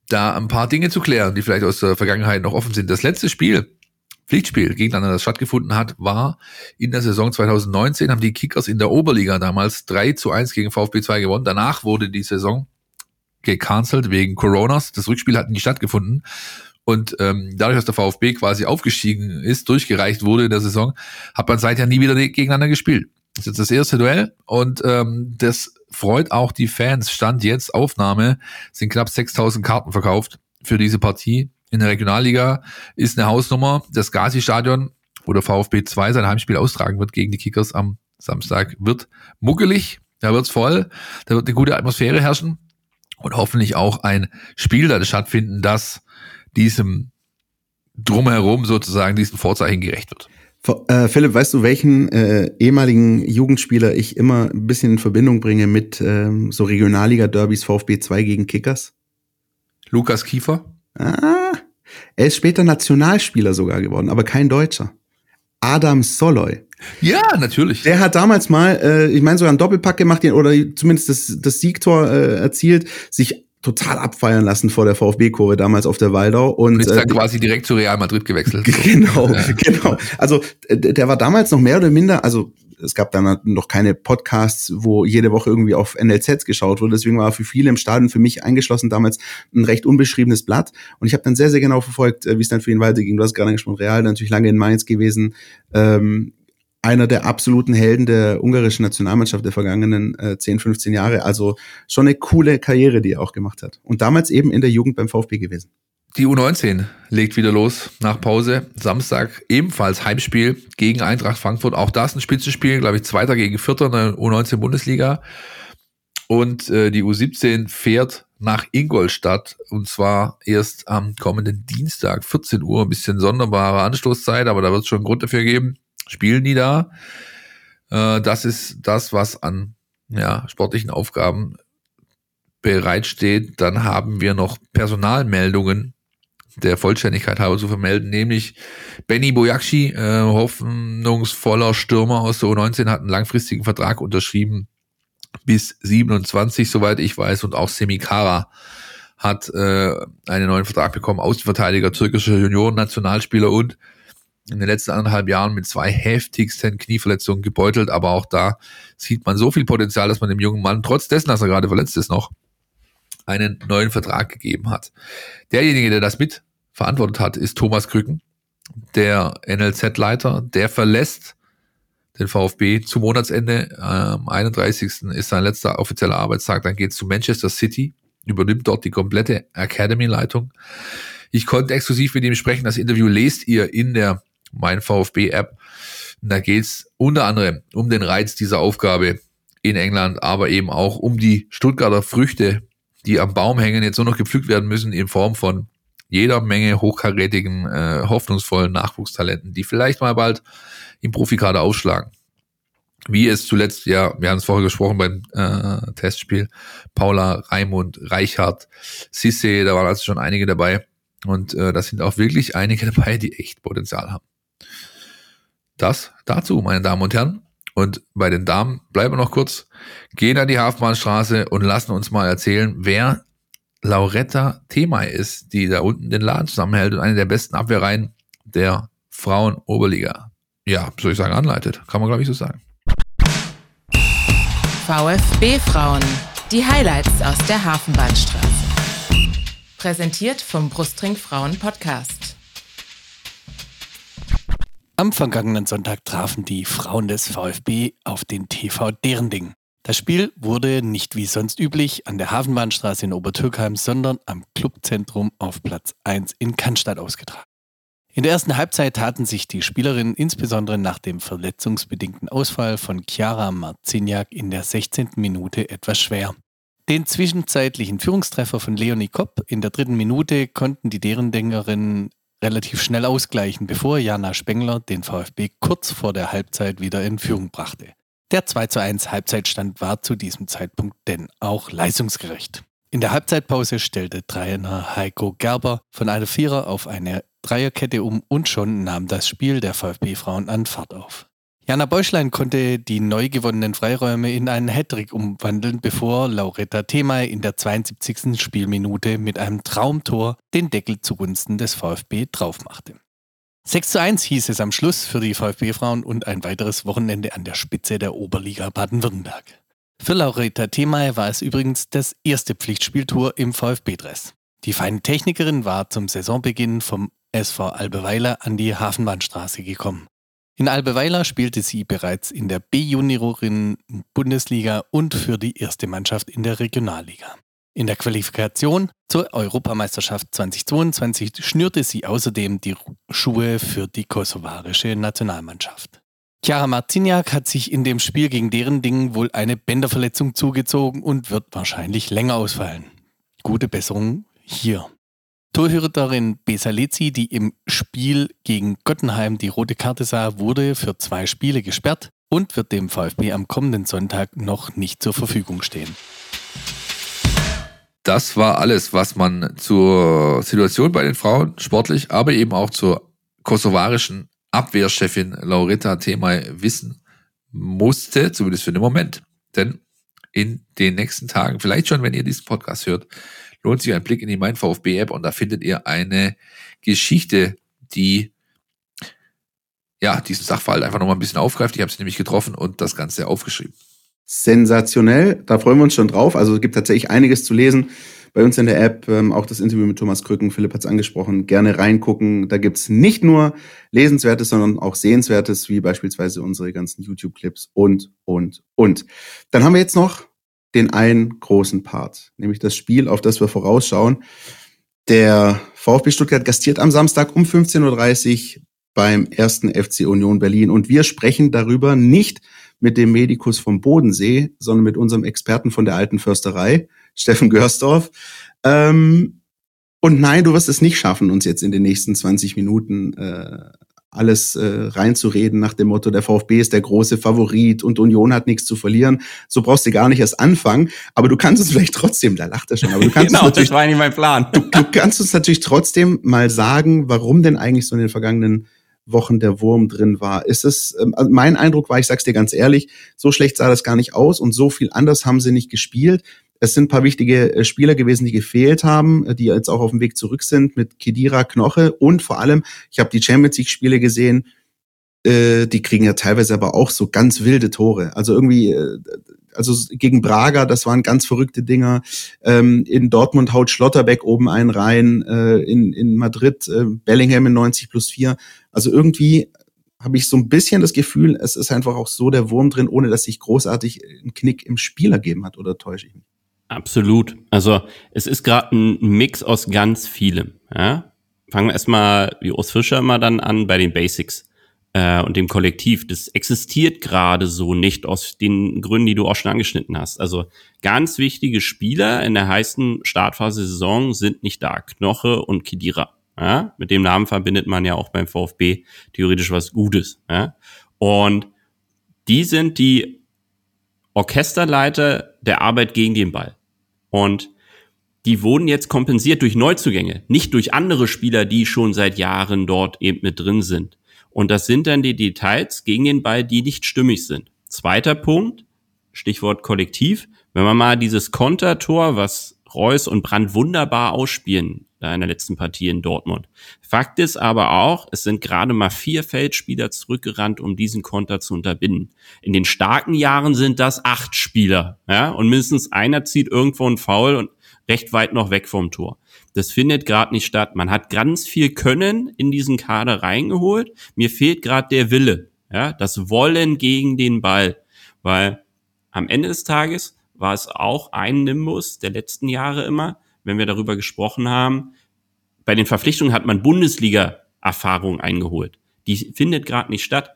Speaker 4: da ein paar Dinge zu klären, die vielleicht aus der Vergangenheit noch offen sind. Das letzte Spiel, Pflichtspiel gegeneinander, das stattgefunden hat, war in der Saison 2019, haben die Kickers in der Oberliga damals 3 zu 1 gegen VfB 2 gewonnen. Danach wurde die Saison gecancelt wegen Coronas. Das Rückspiel hat nie stattgefunden. Und ähm, dadurch, dass der VfB quasi aufgestiegen ist, durchgereicht wurde in der Saison, hat man seither nie wieder gegeneinander gespielt. Das ist jetzt das erste Duell und ähm, das freut auch die Fans. Stand jetzt Aufnahme sind knapp 6000 Karten verkauft für diese Partie. In der Regionalliga ist eine Hausnummer. Das Gazi-Stadion, wo der VfB 2 sein Heimspiel austragen wird gegen die Kickers am Samstag, wird muckelig. Da wird's voll. Da wird eine gute Atmosphäre herrschen und hoffentlich auch ein Spiel da stattfinden, das diesem drumherum sozusagen diesen Vorzeichen gerecht wird.
Speaker 3: Äh, Philipp, weißt du, welchen äh, ehemaligen Jugendspieler ich immer ein bisschen in Verbindung bringe mit ähm, so Regionalliga-Derbys VfB 2 gegen Kickers?
Speaker 4: Lukas Kiefer?
Speaker 3: Ah, er ist später Nationalspieler sogar geworden, aber kein Deutscher. Adam Soloy.
Speaker 4: Ja, natürlich.
Speaker 3: Der hat damals mal, äh, ich meine sogar einen Doppelpack gemacht oder zumindest das, das Siegtor äh, erzielt, sich total abfeiern lassen vor der VfB-Kurve damals auf der Waldau. Und,
Speaker 4: ist dann
Speaker 3: äh,
Speaker 4: quasi direkt zu Real Madrid gewechselt. <laughs>
Speaker 3: Genau, ja. genau. Also der war damals noch mehr oder minder, also es gab dann noch keine Podcasts, wo jede Woche irgendwie auf NLZs geschaut wurde. Deswegen war für viele im Stadion, für mich eingeschlossen damals ein recht unbeschriebenes Blatt. Und ich habe dann sehr, sehr genau verfolgt, äh, wie es dann für ihn weiterging. Du hast gerade angesprochen, Real natürlich lange in Mainz gewesen. Ähm, einer der absoluten Helden der ungarischen Nationalmannschaft der vergangenen äh, 10, 15 Jahre. Also schon eine coole Karriere, die er auch gemacht hat. Und damals eben in der Jugend beim VfB gewesen.
Speaker 4: Die U19 legt wieder los nach Pause. Samstag ebenfalls Heimspiel gegen Eintracht Frankfurt. Auch das ein Spitzenspiel, glaube ich, Zweiter gegen Vierter in der U19 Bundesliga. Und äh, die U17 fährt nach Ingolstadt und zwar erst am kommenden Dienstag, 14 Uhr, ein bisschen sonderbare Anstoßzeit, aber da wird es schon einen Grund dafür geben spielen die da. Äh, das ist das, was an ja, sportlichen Aufgaben bereitsteht. Dann haben wir noch Personalmeldungen der Vollständigkeit halber zu vermelden, nämlich Benny Bojakci, äh, hoffnungsvoller Stürmer aus der U19, hat einen langfristigen Vertrag unterschrieben bis 27, soweit ich weiß, und auch Semikara hat äh, einen neuen Vertrag bekommen, Außenverteidiger, türkischer Junioren-Nationalspieler und in den letzten anderthalb Jahren mit zwei heftigsten Knieverletzungen gebeutelt, aber auch da sieht man so viel Potenzial, dass man dem jungen Mann, trotz dessen, dass er gerade verletzt ist, noch einen neuen Vertrag gegeben hat. Derjenige, der das mit verantwortet hat, ist Thomas Krücken, der NLZ-Leiter, der verlässt den VfB zum Monatsende. Am 31. ist sein letzter offizieller Arbeitstag. Dann geht es zu Manchester City, übernimmt dort die komplette Academy-Leitung. Ich konnte exklusiv mit ihm sprechen. Das Interview lest ihr in der mein VfB-App. Da geht's unter anderem um den Reiz dieser Aufgabe in England, aber eben auch um die Stuttgarter Früchte, die am Baum hängen, jetzt nur noch gepflückt werden müssen in Form von jeder Menge hochkarätigen, äh, hoffnungsvollen Nachwuchstalenten, die vielleicht mal bald im Profikader aufschlagen. Wie es zuletzt, ja, wir haben es vorher gesprochen beim äh, Testspiel, Paula, Raimund, Reichhardt, Sisse, da waren also schon einige dabei. Und äh, das sind auch wirklich einige <laughs> dabei, die echt Potenzial haben. Das dazu, meine Damen und Herren. Und bei den Damen bleiben wir noch kurz, gehen an die Hafenbahnstraße und lassen uns mal erzählen, wer Lauretta Themay ist, die da unten den Laden zusammenhält und eine der besten Abwehrreihen der Frauen-Oberliga. Ja, soll ich sagen, anleitet. Kann man, glaube ich, so sagen.
Speaker 1: VfB Frauen. Die Highlights aus der Hafenbahnstraße. Präsentiert vom Brustring Frauen Podcast.
Speaker 8: Am vergangenen Sonntag trafen die Frauen des VfB auf den TV Derending. Das Spiel wurde nicht wie sonst üblich an der Hafenbahnstraße in Obertürkheim, sondern am Clubzentrum auf Platz 1 in Cannstatt ausgetragen. In der ersten Halbzeit taten sich die Spielerinnen insbesondere nach dem verletzungsbedingten Ausfall von Chiara Marciniak in der 16. Minute etwas schwer. Den zwischenzeitlichen Führungstreffer von Leonie Kopp in der dritten Minute konnten die Derendingerinnen relativ schnell ausgleichen, bevor Jana Spengler den VfB kurz vor der Halbzeit wieder in Führung brachte. Der 2 zu 1 Halbzeitstand war zu diesem Zeitpunkt denn auch leistungsgerecht. In der Halbzeitpause stellte Trainer Heiko Gerber von einer Vierer auf eine Dreierkette um und schon nahm das Spiel der VfB-Frauen an Fahrt auf. Jana Beuschlein konnte die neu gewonnenen Freiräume in einen Hattrick umwandeln, bevor Lauretta Themay in der 72. Spielminute mit einem Traumtor den Deckel zugunsten des VfB draufmachte. 6 zu 1 hieß es am Schluss für die VfB-Frauen und ein weiteres Wochenende an der Spitze der Oberliga Baden-Württemberg. Für Lauretta Themay war es übrigens das erste Pflichtspieltour im VfB-Dress. Die feine Technikerin war zum Saisonbeginn vom SV Albeweiler an die Hafenbahnstraße gekommen. In Albeweiler spielte sie bereits in der B-Junioren-Bundesliga und für die erste Mannschaft in der Regionalliga. In der Qualifikation zur Europameisterschaft 2022 schnürte sie außerdem die Schuhe für die kosovarische Nationalmannschaft. Chiara Marciniak hat sich in dem Spiel gegen deren Dingen wohl eine Bänderverletzung zugezogen und wird wahrscheinlich länger ausfallen. Gute Besserung hier. Torhüterin Besalezi, die im Spiel gegen Gottenheim die rote Karte sah, wurde für zwei Spiele gesperrt und wird dem VfB am kommenden Sonntag noch nicht zur Verfügung stehen.
Speaker 4: Das war alles, was man zur Situation bei den Frauen sportlich, aber eben auch zur kosovarischen Abwehrchefin Laurita Themay wissen musste, zumindest für den Moment. Denn in den nächsten Tagen, vielleicht schon, wenn ihr diesen Podcast hört, lohnt sich ein Blick in die Mein VfB App und da findet ihr eine Geschichte, die ja diesen Sachverhalt einfach nochmal ein bisschen aufgreift. Ich habe sie nämlich getroffen und das Ganze aufgeschrieben.
Speaker 3: Sensationell, da freuen wir uns schon drauf. Also es gibt tatsächlich einiges zu lesen bei uns in der App. Ähm, auch das Interview mit Thomas Krücken, Philipp hat es angesprochen. Gerne reingucken. Da gibt's nicht nur Lesenswertes, sondern auch Sehenswertes, wie beispielsweise unsere ganzen YouTube-Clips und, und, und. Dann haben wir jetzt noch den einen großen Part, nämlich das Spiel, auf das wir vorausschauen. Der VfB Stuttgart gastiert am Samstag um 15.30 Uhr beim ersten FC Union Berlin. Und wir sprechen darüber nicht mit dem Medikus vom Bodensee, sondern mit unserem Experten von der alten Försterei, <laughs> Steffen Görsdorf. Ähm, und nein, du wirst es nicht schaffen, uns jetzt in den nächsten 20 Minuten äh, alles äh, reinzureden nach dem Motto, der VfB ist der große Favorit und Union hat nichts zu verlieren. So brauchst du gar nicht erst anfangen. Aber du kannst uns <laughs> vielleicht trotzdem, da lacht er schon, aber du kannst
Speaker 5: genau,
Speaker 3: natürlich,
Speaker 5: das war nicht mein Plan.
Speaker 3: du, du kannst uns natürlich trotzdem mal sagen, warum denn eigentlich so in den vergangenen Wochen der Wurm drin war. Ist es, ähm, also mein Eindruck war, ich sag's dir ganz ehrlich, so schlecht sah das gar nicht aus und so viel anders haben sie nicht gespielt. Es sind ein paar wichtige äh, Spieler gewesen, die gefehlt haben, äh, die jetzt auch auf dem Weg zurück sind mit Kedira, Knoche und vor allem, ich habe die Champions League Spiele gesehen, äh, die kriegen ja teilweise aber auch so ganz wilde Tore. Also irgendwie, äh, also gegen Braga, das waren ganz verrückte Dinger. Ähm, in Dortmund haut Schlotterbeck oben einen rein, äh, in, in Madrid äh, Bellingham in 90 plus 4. Also irgendwie habe ich so ein bisschen das Gefühl, es ist einfach auch so der Wurm drin, ohne dass sich großartig ein Knick im Spiel ergeben hat, oder täusche ich mich?
Speaker 5: Absolut. Also es ist gerade ein Mix aus ganz vielem. Ja? Fangen wir erstmal, wie Urs Fischer immer dann an, bei den Basics äh, und dem Kollektiv. Das existiert gerade so nicht aus den Gründen, die du auch schon angeschnitten hast. Also ganz wichtige Spieler in der heißen Startphase Saison sind nicht da. Knoche und Kidira. Ja? Mit dem Namen verbindet man ja auch beim VfB theoretisch was Gutes. Ja? Und die sind die Orchesterleiter der Arbeit gegen den Ball. Und die wurden jetzt kompensiert durch Neuzugänge, nicht durch andere Spieler, die schon seit Jahren dort eben mit drin sind. Und das sind dann die Details gegen den Ball, die nicht stimmig sind. Zweiter Punkt, Stichwort Kollektiv. Wenn man mal dieses Kontertor, was Reus und Brand wunderbar ausspielen, da in der letzten Partie in Dortmund. Fakt ist aber auch, es sind gerade mal vier Feldspieler zurückgerannt, um diesen Konter zu unterbinden. In den starken Jahren sind das acht Spieler, ja, und mindestens einer zieht irgendwo einen Foul und recht weit noch weg vom Tor. Das findet gerade nicht statt. Man hat ganz viel Können in diesen Kader reingeholt. Mir fehlt gerade der Wille, ja, das Wollen gegen den Ball, weil am Ende des Tages war es auch ein Nimbus der letzten Jahre immer, wenn wir darüber gesprochen haben. Bei den Verpflichtungen hat man Bundesliga-Erfahrung eingeholt. Die findet gerade nicht statt.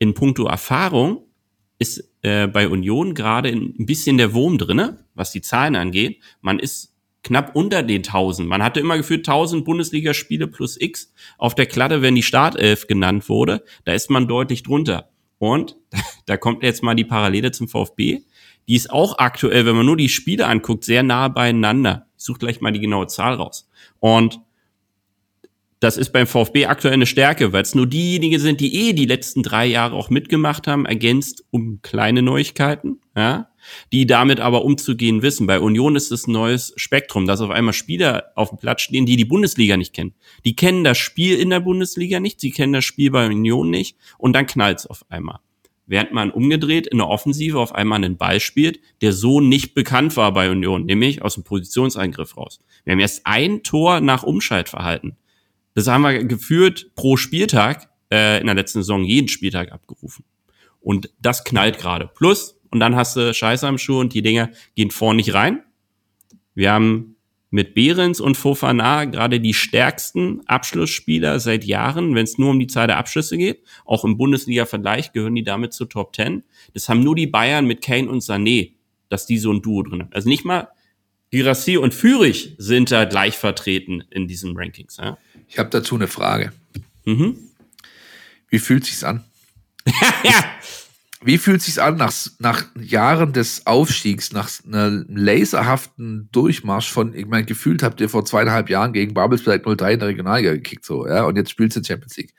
Speaker 5: In puncto Erfahrung ist äh, bei Union gerade ein bisschen der Wurm drinne, was die Zahlen angeht. Man ist knapp unter den 1000. Man hatte immer gefühlt 1000 Bundesligaspiele plus X auf der Klatte, wenn die Startelf genannt wurde. Da ist man deutlich drunter. Und <laughs> da kommt jetzt mal die Parallele zum VfB. Die ist auch aktuell, wenn man nur die Spiele anguckt, sehr nah beieinander. Ich suche gleich mal die genaue Zahl raus. Und das ist beim VfB aktuell eine Stärke, weil es nur diejenigen sind, die eh die letzten drei Jahre auch mitgemacht haben, ergänzt um kleine Neuigkeiten, ja, die damit aber umzugehen wissen. Bei Union ist es ein neues Spektrum, dass auf einmal Spieler auf dem Platz stehen, die die Bundesliga nicht kennen. Die kennen das Spiel in der Bundesliga nicht, sie kennen das Spiel bei Union nicht und dann knallt's auf einmal während man umgedreht in der Offensive auf einmal einen Ball spielt, der so nicht bekannt war bei Union, nämlich aus dem Positionseingriff raus. Wir haben erst ein Tor nach Umschaltverhalten. Das haben wir geführt pro Spieltag äh, in der letzten Saison jeden Spieltag abgerufen. Und das knallt gerade. Plus, und dann hast du Scheiße am Schuh und die Dinger gehen vorne nicht rein. Wir haben mit Behrens und Fofana gerade die stärksten Abschlussspieler seit Jahren, wenn es nur um die Zahl der Abschlüsse geht. Auch im Bundesliga-Vergleich gehören die damit zu Top 10. Das haben nur die Bayern mit Kane und Sané, dass die so ein Duo drin haben. Also nicht mal Girassi und Fürich sind da gleich vertreten in diesen Rankings. Ja?
Speaker 4: Ich habe dazu eine Frage.
Speaker 5: Mhm.
Speaker 4: Wie fühlt sich's an? <laughs>
Speaker 5: ja.
Speaker 4: Wie fühlt sich's an nach, nach Jahren des Aufstiegs, nach einer laserhaften Durchmarsch von, ich meine, gefühlt habt ihr vor zweieinhalb Jahren gegen Babelsberg 03 in der Regionalliga gekickt, so, ja, und jetzt spielt ihr Champions League.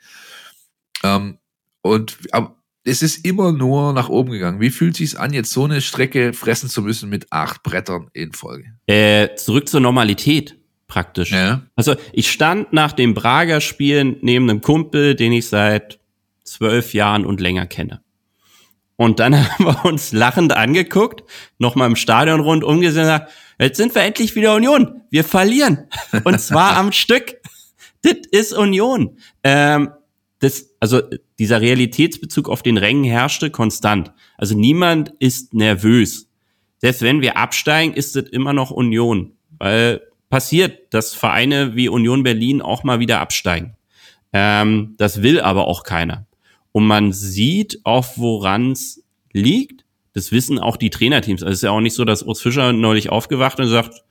Speaker 4: Ähm, und aber es ist immer nur nach oben gegangen. Wie fühlt sich's an, jetzt so eine Strecke fressen zu müssen mit acht Brettern in Folge?
Speaker 5: Äh, zurück zur Normalität praktisch.
Speaker 4: Ja.
Speaker 5: Also ich stand nach dem Prager Spielen neben einem Kumpel, den ich seit zwölf Jahren und länger kenne. Und dann <laughs> haben wir uns lachend angeguckt, nochmal im Stadion rund umgesehen und gesagt, jetzt sind wir endlich wieder Union. Wir verlieren. Und zwar <laughs> am Stück. Das ist Union. Ähm, das, also dieser Realitätsbezug auf den Rängen herrschte konstant. Also niemand ist nervös. Selbst wenn wir absteigen, ist es immer noch Union. Weil passiert, dass Vereine wie Union Berlin auch mal wieder absteigen. Ähm, das will aber auch keiner. Und man sieht auch, woran es liegt. Das wissen auch die Trainerteams. Also es ist ja auch nicht so, dass Urs Fischer neulich aufgewacht und sagt,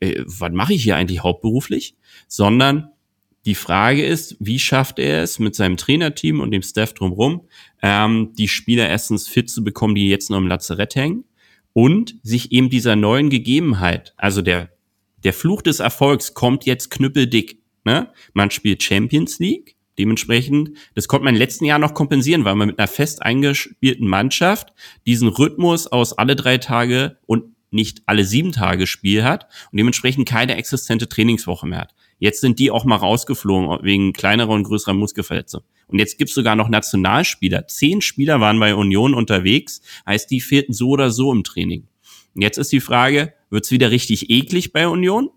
Speaker 5: ey, was mache ich hier eigentlich hauptberuflich? Sondern die Frage ist, wie schafft er es mit seinem Trainerteam und dem Staff drumherum, ähm, die Spieler erstens fit zu bekommen, die jetzt noch im Lazarett hängen und sich eben dieser neuen Gegebenheit, also der, der Fluch des Erfolgs kommt jetzt knüppeldick. Ne? Man spielt Champions League, dementsprechend, das konnte man den letzten Jahren noch kompensieren, weil man mit einer fest eingespielten Mannschaft diesen Rhythmus aus alle drei Tage und nicht alle sieben Tage Spiel hat und dementsprechend keine existente Trainingswoche mehr hat. Jetzt sind die auch mal rausgeflogen wegen kleinerer und größerer Muskelverletzungen. Und jetzt gibt's sogar noch Nationalspieler. Zehn Spieler waren bei Union unterwegs, heißt, die fehlten so oder so im Training. Und jetzt ist die Frage, wird's wieder richtig eklig bei Union?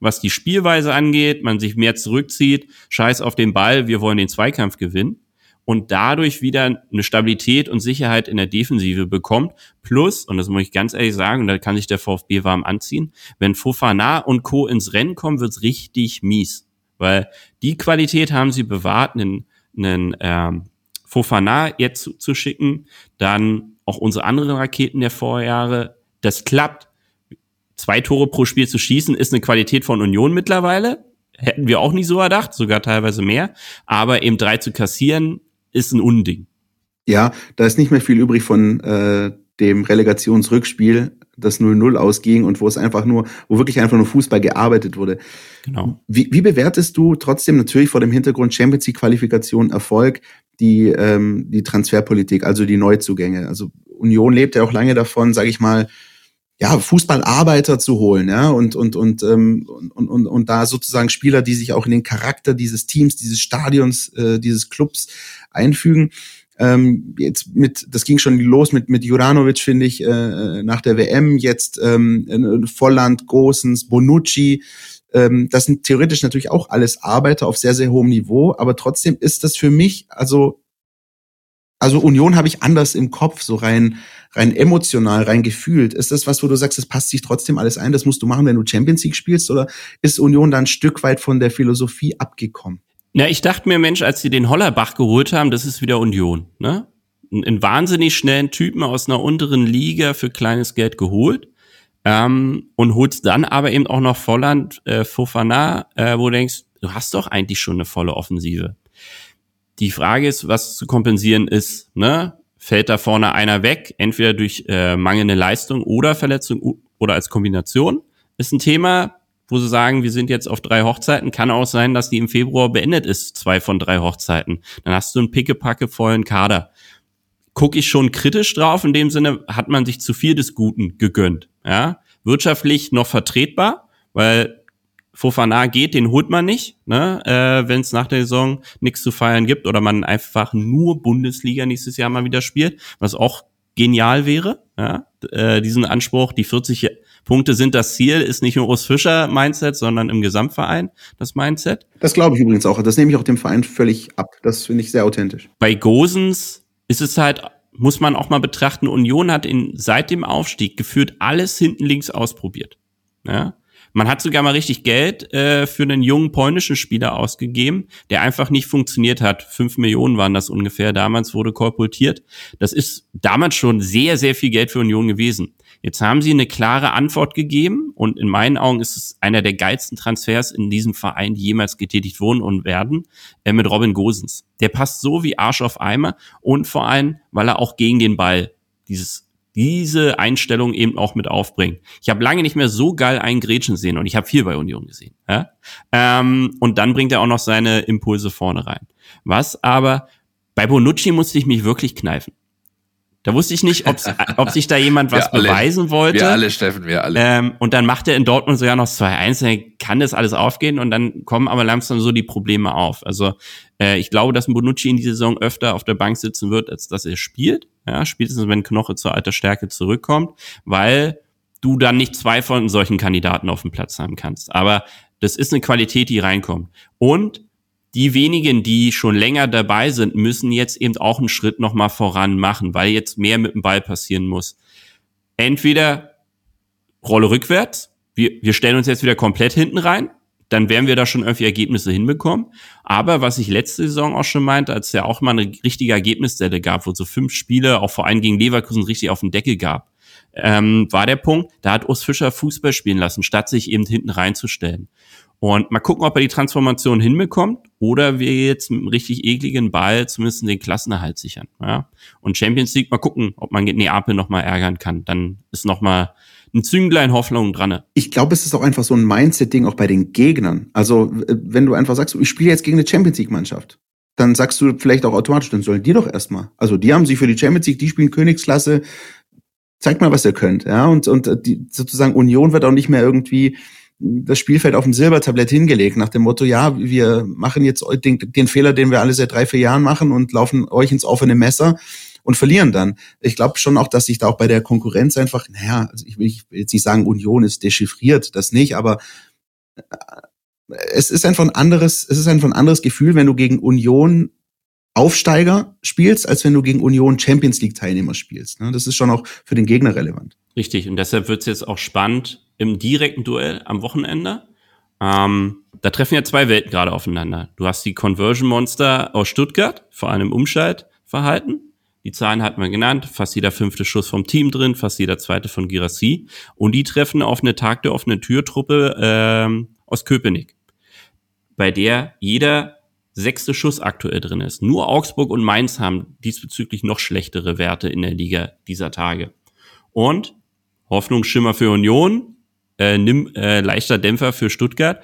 Speaker 5: Was die Spielweise angeht, man sich mehr zurückzieht, scheiß auf den Ball, wir wollen den Zweikampf gewinnen und dadurch wieder eine Stabilität und Sicherheit in der Defensive bekommt. Plus, und das muss ich ganz ehrlich sagen, da kann sich der VfB warm anziehen, wenn Fofana und Co. ins Rennen kommen, wird's richtig mies. Weil die Qualität haben sie bewahrt, einen, einen ähm, Fofana jetzt zu, zu schicken, dann auch unsere anderen Raketen der Vorjahre. Das klappt. Zwei Tore pro Spiel zu schießen, ist eine Qualität von Union mittlerweile. Hätten wir auch nie so erdacht, sogar teilweise mehr. Aber eben drei zu kassieren, ist ein Unding.
Speaker 3: Ja, da ist nicht mehr viel übrig von äh, dem Relegationsrückspiel, das 0-0 ausging und wo es einfach nur, wo wirklich einfach nur Fußball gearbeitet wurde.
Speaker 5: Genau.
Speaker 3: Wie, wie bewertest du trotzdem natürlich vor dem Hintergrund Champions League Qualifikation Erfolg die ähm, die Transferpolitik, also die Neuzugänge? Also Union lebt ja auch lange davon, sage ich mal, ja, Fußballarbeiter zu holen, ja, und, und, und, ähm, und, und, und da sozusagen Spieler, die sich auch in den Charakter dieses Teams, dieses Stadions, äh, dieses Clubs einfügen. Ähm, jetzt mit, das ging schon los mit, mit Juranovic, finde ich, äh, nach der WM, jetzt ähm, Volland, Gosens, Bonucci, ähm, das sind theoretisch natürlich auch alles Arbeiter auf sehr, sehr hohem Niveau, aber trotzdem ist das für mich, also also Union habe ich anders im Kopf, so rein, rein emotional, rein gefühlt. Ist das was, wo du sagst, das passt sich trotzdem alles ein, das musst du machen, wenn du Champions League spielst, oder ist Union dann ein Stück weit von der Philosophie abgekommen?
Speaker 5: Ja, ich dachte mir, Mensch, als sie den Hollerbach geholt haben, das ist wieder Union, ne? Einen wahnsinnig schnellen Typen aus einer unteren Liga für kleines Geld geholt. Ähm, und holst dann aber eben auch noch Volland, äh, Fofana, äh, wo du denkst, du hast doch eigentlich schon eine volle Offensive. Die Frage ist, was zu kompensieren ist, ne? Fällt da vorne einer weg, entweder durch äh, mangelnde Leistung oder Verletzung oder als Kombination? Ist ein Thema, wo sie sagen, wir sind jetzt auf drei Hochzeiten. Kann auch sein, dass die im Februar beendet ist, zwei von drei Hochzeiten. Dann hast du einen pickepacke vollen Kader. Gucke ich schon kritisch drauf, in dem Sinne hat man sich zu viel des Guten gegönnt. Ja? Wirtschaftlich noch vertretbar, weil Fofana geht, den holt man nicht, ne? äh, wenn es nach der Saison nichts zu feiern gibt oder man einfach nur Bundesliga nächstes Jahr mal wieder spielt, was auch genial wäre. Ja? Äh, diesen Anspruch, die 40 Punkte sind das Ziel, ist nicht nur Urs Fischer Mindset, sondern im Gesamtverein das Mindset.
Speaker 3: Das glaube ich übrigens auch. Das nehme ich auch dem Verein völlig ab. Das finde ich sehr authentisch.
Speaker 5: Bei Gosens ist es halt, muss man auch mal betrachten, Union hat in, seit dem Aufstieg geführt alles hinten links ausprobiert. Ja? Man hat sogar mal richtig Geld äh, für einen jungen polnischen Spieler ausgegeben, der einfach nicht funktioniert hat. Fünf Millionen waren das ungefähr. Damals wurde kolportiert. Das ist damals schon sehr, sehr viel Geld für Union gewesen. Jetzt haben sie eine klare Antwort gegeben und in meinen Augen ist es einer der geilsten Transfers in diesem Verein, die jemals getätigt wurden und werden, äh, mit Robin Gosens. Der passt so wie Arsch auf Eimer und vor allem, weil er auch gegen den Ball dieses diese Einstellung eben auch mit aufbringen. Ich habe lange nicht mehr so geil einen Gretchen sehen und ich habe viel bei Union gesehen. Ja? Ähm, und dann bringt er auch noch seine Impulse vorne rein. Was aber bei Bonucci musste ich mich wirklich kneifen. Da wusste ich nicht, ob <laughs> sich da jemand was alle, beweisen wollte.
Speaker 4: Wir alle, Steffen, wir alle.
Speaker 5: Ähm, und dann macht er in Dortmund sogar noch 2-1, dann kann das alles aufgehen und dann kommen aber langsam so die Probleme auf. Also äh, ich glaube, dass ein Bonucci in dieser Saison öfter auf der Bank sitzen wird, als dass er spielt. Ja, spätestens wenn Knoche zur alter Stärke zurückkommt, weil du dann nicht zwei von solchen Kandidaten auf dem Platz haben kannst. Aber das ist eine Qualität, die reinkommt. Und die wenigen, die schon länger dabei sind, müssen jetzt eben auch einen Schritt nochmal voran machen, weil jetzt mehr mit dem Ball passieren muss. Entweder Rolle rückwärts, wir, wir stellen uns jetzt wieder komplett hinten rein, dann werden wir da schon irgendwie Ergebnisse hinbekommen. Aber was ich letzte Saison auch schon meinte, als es ja auch mal eine richtige Ergebnisstelle gab, wo so fünf Spiele auch vor allem gegen Leverkusen richtig auf den Deckel gab, ähm, war der Punkt, da hat Urs Fischer Fußball spielen lassen, statt sich eben hinten reinzustellen. Und mal gucken, ob er die Transformation hinbekommt oder wir jetzt mit einem richtig ekligen Ball zumindest den Klassenerhalt sichern. Ja? Und Champions League, mal gucken, ob man Neapel nochmal ärgern kann. Dann ist nochmal ein Zünglein Hoffnung dran.
Speaker 3: Ich glaube, es ist auch einfach so ein Mindset-Ding auch bei den Gegnern. Also, wenn du einfach sagst, ich spiele jetzt gegen eine Champions League-Mannschaft, dann sagst du vielleicht auch automatisch, dann sollen die doch erstmal. Also, die haben sich für die Champions League, die spielen Königsklasse, zeigt mal, was ihr könnt. Ja, und, und die, sozusagen Union wird auch nicht mehr irgendwie das Spielfeld auf dem Silbertablett hingelegt, nach dem Motto, ja, wir machen jetzt den, den Fehler, den wir alle seit drei, vier Jahren machen und laufen euch ins offene Messer und verlieren dann. Ich glaube schon auch, dass sich da auch bei der Konkurrenz einfach, naja, also ich will, ich will jetzt nicht sagen, Union ist dechiffriert, das nicht, aber äh, es ist einfach ein anderes, es ist einfach ein anderes Gefühl, wenn du gegen Union Aufsteiger spielst, als wenn du gegen Union Champions League Teilnehmer spielst. Ne? Das ist schon auch für den Gegner relevant.
Speaker 5: Richtig, und deshalb wird es jetzt auch spannend im direkten Duell am Wochenende. Ähm, da treffen ja zwei Welten gerade aufeinander. Du hast die Conversion Monster aus Stuttgart, vor allem Umschaltverhalten. Die Zahlen hatten wir genannt, fast jeder fünfte Schuss vom Team drin, fast jeder zweite von Girassi. Und die treffen auf eine Tag der offenen Türtruppe ähm, aus Köpenick, bei der jeder sechste Schuss aktuell drin ist. Nur Augsburg und Mainz haben diesbezüglich noch schlechtere Werte in der Liga dieser Tage. Und Hoffnungsschimmer für Union, äh, nimm, äh, leichter Dämpfer für Stuttgart.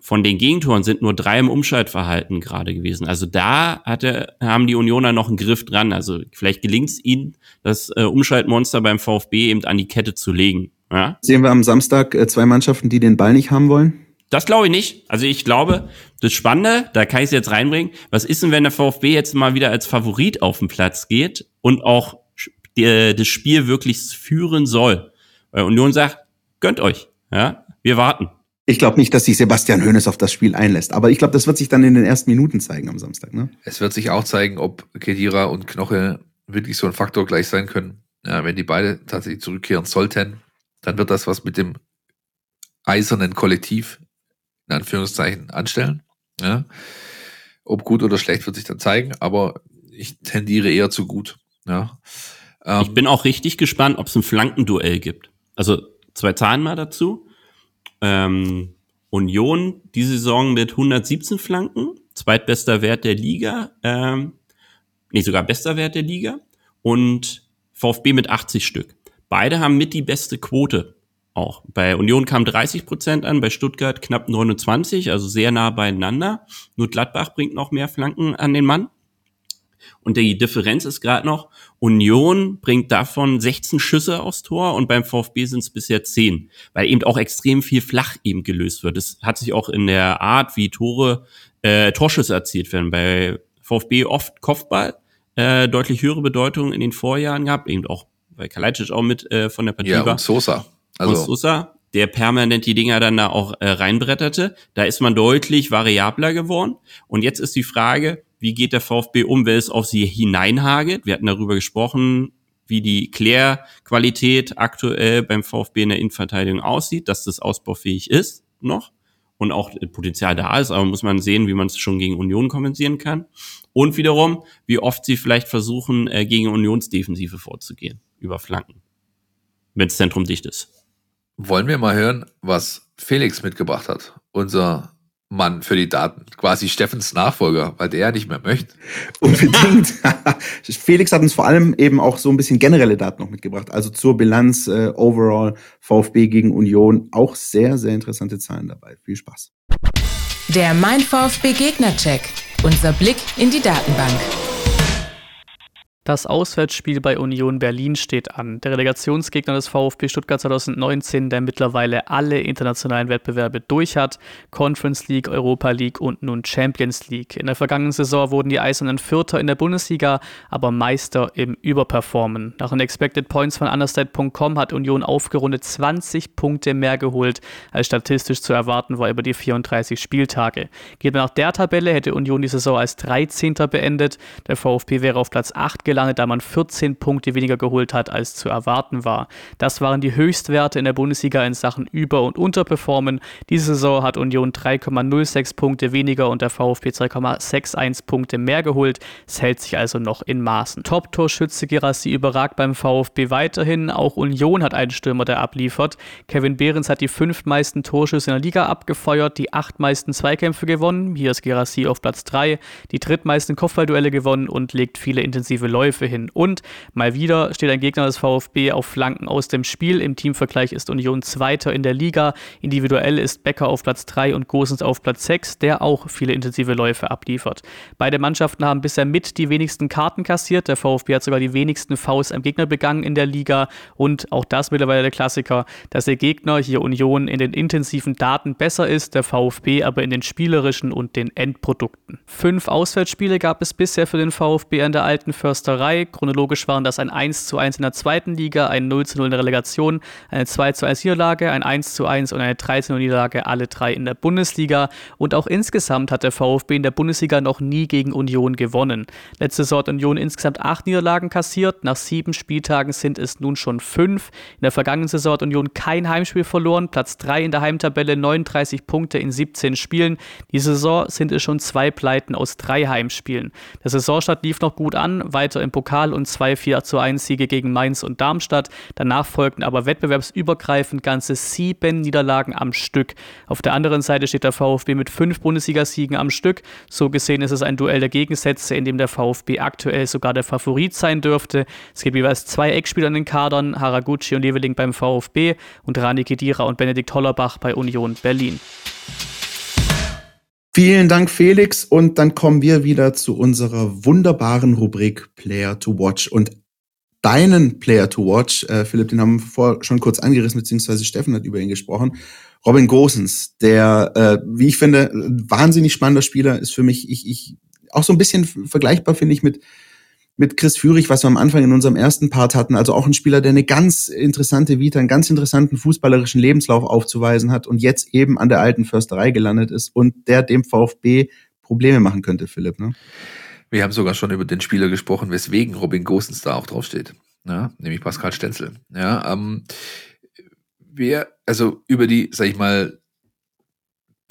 Speaker 5: Von den Gegentoren sind nur drei im Umschaltverhalten gerade gewesen. Also da hatte, haben die Unioner noch einen Griff dran. Also vielleicht gelingt es ihnen, das äh, Umschaltmonster beim VfB eben an die Kette zu legen. Ja?
Speaker 3: Sehen wir am Samstag äh, zwei Mannschaften, die den Ball nicht haben wollen?
Speaker 5: Das glaube ich nicht. Also ich glaube, das Spannende, da kann ich es jetzt reinbringen, was ist denn, wenn der VfB jetzt mal wieder als Favorit auf den Platz geht und auch die, das Spiel wirklich führen soll? Weil Union sagt, gönnt euch, ja, wir warten.
Speaker 3: Ich glaube nicht, dass sich Sebastian Hoeneß auf das Spiel einlässt, aber ich glaube, das wird sich dann in den ersten Minuten zeigen am Samstag. Ne?
Speaker 4: Es wird sich auch zeigen, ob Kedira und Knoche wirklich so ein Faktor gleich sein können. Ja, wenn die beide tatsächlich zurückkehren sollten, dann wird das was mit dem eisernen Kollektiv in Anführungszeichen anstellen. Ja. Ob gut oder schlecht wird sich dann zeigen, aber ich tendiere eher zu gut. Ja.
Speaker 5: Ähm, ich bin auch richtig gespannt, ob es ein Flankenduell gibt. Also zwei Zahlen mal dazu. Ähm, Union diese Saison mit 117 Flanken, zweitbester Wert der Liga, ähm, nee, sogar bester Wert der Liga und VfB mit 80 Stück. Beide haben mit die beste Quote auch. Bei Union kam 30 Prozent an, bei Stuttgart knapp 29, also sehr nah beieinander. Nur Gladbach bringt noch mehr Flanken an den Mann. Und die Differenz ist gerade noch, Union bringt davon 16 Schüsse aufs Tor und beim VfB sind es bisher 10, weil eben auch extrem viel flach eben gelöst wird. Das hat sich auch in der Art, wie Tore, äh, Torschüsse erzielt werden. Bei VfB oft Kopfball, äh, deutlich höhere Bedeutung in den Vorjahren gehabt, eben auch, weil Kalajdzic auch mit äh, von der Partie
Speaker 4: Ja,
Speaker 5: war.
Speaker 4: und Sosa. Also,
Speaker 5: und Sosa, der permanent die Dinger dann da auch äh, reinbretterte. Da ist man deutlich variabler geworden. Und jetzt ist die Frage, wie geht der VfB um, wenn es auf sie hineinhagelt? Wir hatten darüber gesprochen, wie die Klärqualität aktuell beim VfB in der Innenverteidigung aussieht, dass das ausbaufähig ist noch und auch Potenzial da ist, aber muss man sehen, wie man es schon gegen Union kompensieren kann. Und wiederum, wie oft sie vielleicht versuchen, äh, gegen Unionsdefensive vorzugehen, über Flanken, wenn das Zentrum dicht ist.
Speaker 4: wollen wir mal hören, was Felix mitgebracht hat? Unser Mann für die Daten. Quasi Steffens Nachfolger, weil der ja nicht mehr möchte.
Speaker 3: Unbedingt. <laughs> Felix hat uns vor allem eben auch so ein bisschen generelle Daten noch mitgebracht. Also zur Bilanz, äh, overall, VfB gegen Union. Auch sehr, sehr interessante Zahlen dabei. Viel Spaß.
Speaker 1: Der Mein VfB Gegnercheck. Unser Blick in die Datenbank.
Speaker 9: Das Auswärtsspiel bei Union Berlin steht an. Der Relegationsgegner des VfB Stuttgart 2019, der mittlerweile alle internationalen Wettbewerbe durch hat. Conference League, Europa League und nun Champions League. In der vergangenen Saison wurden die Eisernen Vierter in der Bundesliga, aber Meister im Überperformen. Nach den Expected Points von understat.com hat Union aufgerundet 20 Punkte mehr geholt, als statistisch zu erwarten war über die 34 Spieltage. Geht man nach der Tabelle, hätte Union die Saison als 13. beendet. Der VfB wäre auf Platz 8 gelandet, da man 14 Punkte weniger geholt hat, als zu erwarten war. Das waren die Höchstwerte in der Bundesliga in Sachen Über- und Unterperformen. Diese Saison hat Union 3,06 Punkte weniger und der VfB 2,61 Punkte mehr geholt. Es hält sich also noch in Maßen. Top-Torschütze Gerassi überragt beim VfB weiterhin. Auch Union hat einen Stürmer, der abliefert. Kevin Behrens hat die fünf meisten Torschüsse in der Liga abgefeuert, die acht meisten Zweikämpfe gewonnen. Hier ist Gerassi auf Platz 3, die drittmeisten Kopfballduelle gewonnen und legt viele intensive Läufe hin. Und mal wieder steht ein Gegner des VfB auf Flanken aus dem Spiel. Im Teamvergleich ist Union Zweiter in der Liga. Individuell ist Becker auf Platz 3 und Gosens auf Platz 6, der auch viele intensive Läufe abliefert. Beide Mannschaften haben bisher mit die wenigsten Karten kassiert. Der VfB hat sogar die wenigsten Fouls am Gegner begangen in der Liga. Und auch das mittlerweile der Klassiker, dass der Gegner hier Union in den intensiven Daten besser ist, der VfB aber in den spielerischen und den Endprodukten. Fünf Auswärtsspiele gab es bisher für den VfB an der alten Försterei. Chronologisch waren das ein 1 zu 1 in der zweiten Liga, ein 0 zu 0 in der Relegation, eine 2 zu 1 Niederlage, ein 1 zu 1 und eine 3 zu 0 Niederlage, alle drei in der Bundesliga. Und auch insgesamt hat der VfB in der Bundesliga noch nie gegen Union gewonnen. Letzte Saison hat Union insgesamt acht Niederlagen kassiert. Nach sieben Spieltagen sind es nun schon fünf. In der vergangenen Saison hat Union kein Heimspiel verloren. Platz 3 in der Heimtabelle, 39 Punkte in 17 Spielen. Diese Saison sind es schon zwei Pleiten aus drei Heimspielen. Der Saisonstart lief noch gut an, weiter im Pokal und zwei 4 zu 1 Siege gegen Mainz und Darmstadt. Danach folgten aber wettbewerbsübergreifend ganze sieben Niederlagen am Stück. Auf der anderen Seite steht der VfB mit fünf Bundesligasiegen am Stück. So gesehen ist es ein Duell der Gegensätze, in dem der VfB aktuell sogar der Favorit sein dürfte. Es gibt jeweils zwei Eckspieler in den Kadern, Haraguchi und Leveling beim VfB und Rani Kedira und Benedikt Hollerbach bei Union Berlin.
Speaker 3: Vielen Dank, Felix. Und dann kommen wir wieder zu unserer wunderbaren Rubrik Player to Watch. Und deinen Player to Watch, äh, Philipp, den haben wir vorher schon kurz angerissen, beziehungsweise Steffen hat über ihn gesprochen. Robin Gosens, der, äh, wie ich finde, wahnsinnig spannender Spieler ist für mich, ich, ich, auch so ein bisschen vergleichbar, finde ich, mit, mit Chris Führig, was wir am Anfang in unserem ersten Part hatten. Also auch ein Spieler, der eine ganz interessante Vita, einen ganz interessanten fußballerischen Lebenslauf aufzuweisen hat und jetzt eben an der alten Försterei gelandet ist und der dem VfB Probleme machen könnte, Philipp. Ne?
Speaker 4: Wir haben sogar schon über den Spieler gesprochen, weswegen Robin Gosens da auch draufsteht. Ja, nämlich Pascal Stenzel. Ja, ähm, wer, also über die, sag ich mal,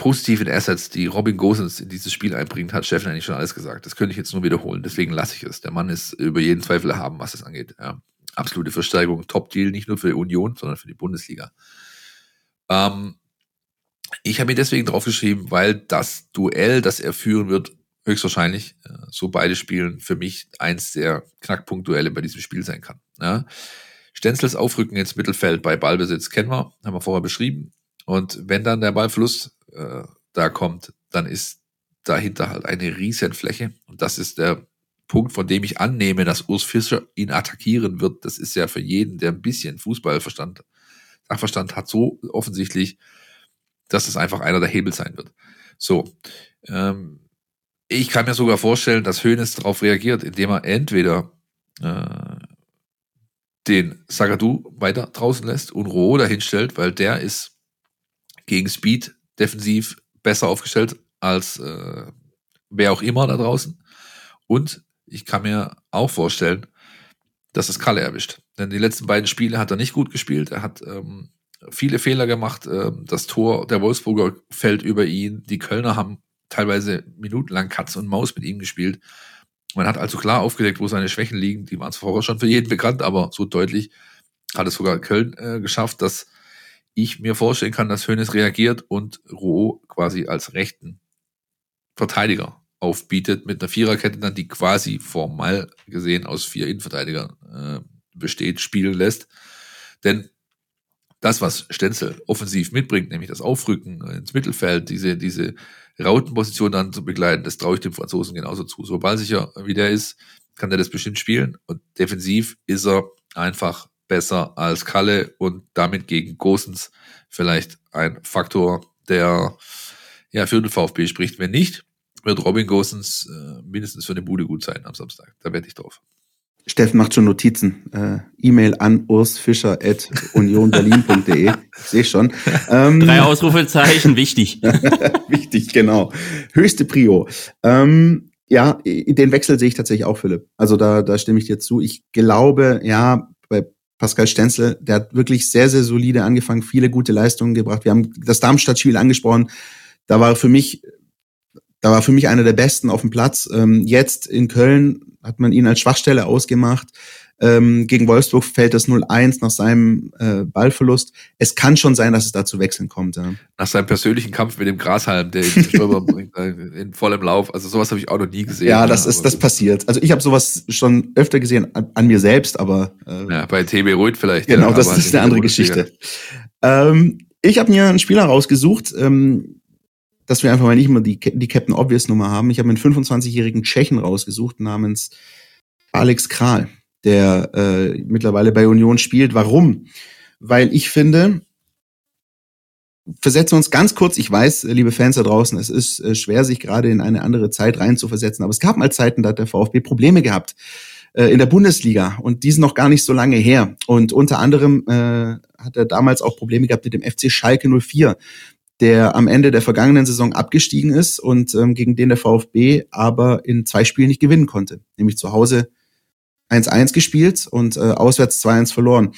Speaker 4: positiven Assets, die Robin Gosens in dieses Spiel einbringt, hat Steffen eigentlich schon alles gesagt. Das könnte ich jetzt nur wiederholen. Deswegen lasse ich es. Der Mann ist über jeden Zweifel haben, was es angeht. Ja. Absolute Versteigerung, Top-Deal, nicht nur für die Union, sondern für die Bundesliga. Ähm, ich habe mir deswegen draufgeschrieben, weil das Duell, das er führen wird, höchstwahrscheinlich, äh, so beide Spielen, für mich eins der Knackpunktduelle bei diesem Spiel sein kann. Ja. Stenzels Aufrücken ins Mittelfeld bei Ballbesitz kennen wir, haben wir vorher beschrieben. Und wenn dann der Ballfluss äh, da kommt, dann ist dahinter halt eine riesen Fläche. Und das ist der Punkt, von dem ich annehme, dass Urs Fischer ihn attackieren wird. Das ist ja für jeden, der ein bisschen Fußballverstand, Sachverstand hat, so offensichtlich, dass es einfach einer der Hebel sein wird. So, ähm, ich kann mir sogar vorstellen, dass Hoeneß darauf reagiert, indem er entweder äh, den Sagadu weiter draußen lässt und Roh dahinstellt, weil der ist gegen Speed defensiv besser aufgestellt als äh, wer auch immer da draußen. Und ich kann mir auch vorstellen, dass es Kalle erwischt. Denn die letzten beiden Spiele hat er nicht gut gespielt. Er hat ähm, viele Fehler gemacht. Ähm, das Tor der Wolfsburger fällt über ihn. Die Kölner haben teilweise minutenlang Katz und Maus mit ihm gespielt. Man hat also klar aufgedeckt, wo seine Schwächen liegen. Die waren vorher schon für jeden bekannt, aber so deutlich hat es sogar Köln äh, geschafft, dass ich mir vorstellen kann, dass Hönes reagiert und Roh quasi als rechten Verteidiger aufbietet mit einer Viererkette dann, die quasi formal gesehen aus vier Innenverteidigern äh, besteht, spielen lässt. Denn das, was Stenzel offensiv mitbringt, nämlich das Aufrücken ins Mittelfeld, diese, diese Rautenposition dann zu begleiten, das traue ich dem Franzosen genauso zu. So ballsicher wie der ist, kann er das bestimmt spielen. Und defensiv ist er einfach besser als Kalle und damit gegen Gosens vielleicht ein Faktor, der ja für den VfB spricht. Wenn nicht, wird Robin Gosens äh, mindestens für eine Bude gut sein am Samstag. Da wette ich drauf.
Speaker 3: Steffen macht schon Notizen. Äh, E-Mail an ursfischer.unionberlin.de. Ich sehe schon.
Speaker 5: Ähm, Drei Ausrufezeichen, wichtig. <laughs>
Speaker 3: wichtig, genau. Höchste Prio. Ähm, ja, den Wechsel sehe ich tatsächlich auch, Philipp. Also da, da stimme ich dir zu. Ich glaube, ja, Pascal Stenzel, der hat wirklich sehr, sehr solide angefangen, viele gute Leistungen gebracht. Wir haben das Darmstadt-Spiel angesprochen. Da war für mich, da war für mich einer der besten auf dem Platz. Ähm, jetzt in Köln hat man ihn als Schwachstelle ausgemacht. Ähm, gegen Wolfsburg fällt das 0-1 nach seinem äh, Ballverlust. Es kann schon sein, dass es da zu Wechseln kommt. Ja.
Speaker 4: Nach seinem persönlichen Kampf mit dem Grashalm, der ihn <laughs> bringt, äh, in vollem Lauf. Also sowas habe ich auch noch nie gesehen.
Speaker 3: Ja, das ist das passiert. Also ich habe sowas schon öfter gesehen an, an mir selbst, aber
Speaker 4: äh, ja, bei TB Ruid vielleicht.
Speaker 3: Genau, ja, das ist eine andere Geschichte. Ähm, ich habe mir einen Spieler rausgesucht, ähm, dass wir einfach mal nicht immer die, die Captain Obvious Nummer haben. Ich habe einen 25-jährigen Tschechen rausgesucht namens Alex Kral, der äh, mittlerweile bei Union spielt. Warum? Weil ich finde, versetzen wir uns ganz kurz, ich weiß, liebe Fans da draußen, es ist äh, schwer, sich gerade in eine andere Zeit reinzuversetzen, aber es gab mal Zeiten, da hat der VfB Probleme gehabt äh, in der Bundesliga und die sind noch gar nicht so lange her. Und unter anderem äh, hat er damals auch Probleme gehabt mit dem FC Schalke 04 der am Ende der vergangenen Saison abgestiegen ist und ähm, gegen den der VfB aber in zwei Spielen nicht gewinnen konnte. Nämlich zu Hause 1-1 gespielt und äh, auswärts 2-1 verloren.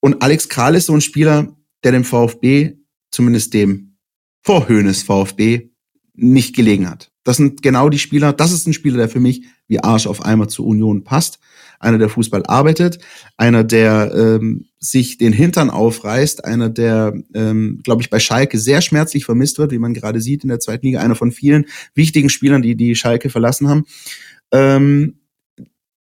Speaker 3: Und Alex Kral ist so ein Spieler, der dem VfB, zumindest dem Vorhöhnes VfB, nicht gelegen hat. Das sind genau die Spieler, das ist ein Spieler, der für mich wie Arsch auf einmal zur Union passt einer, der Fußball arbeitet, einer, der ähm, sich den Hintern aufreißt, einer, der, ähm, glaube ich, bei Schalke sehr schmerzlich vermisst wird, wie man gerade sieht in der zweiten Liga, einer von vielen wichtigen Spielern, die die Schalke verlassen haben. Ähm,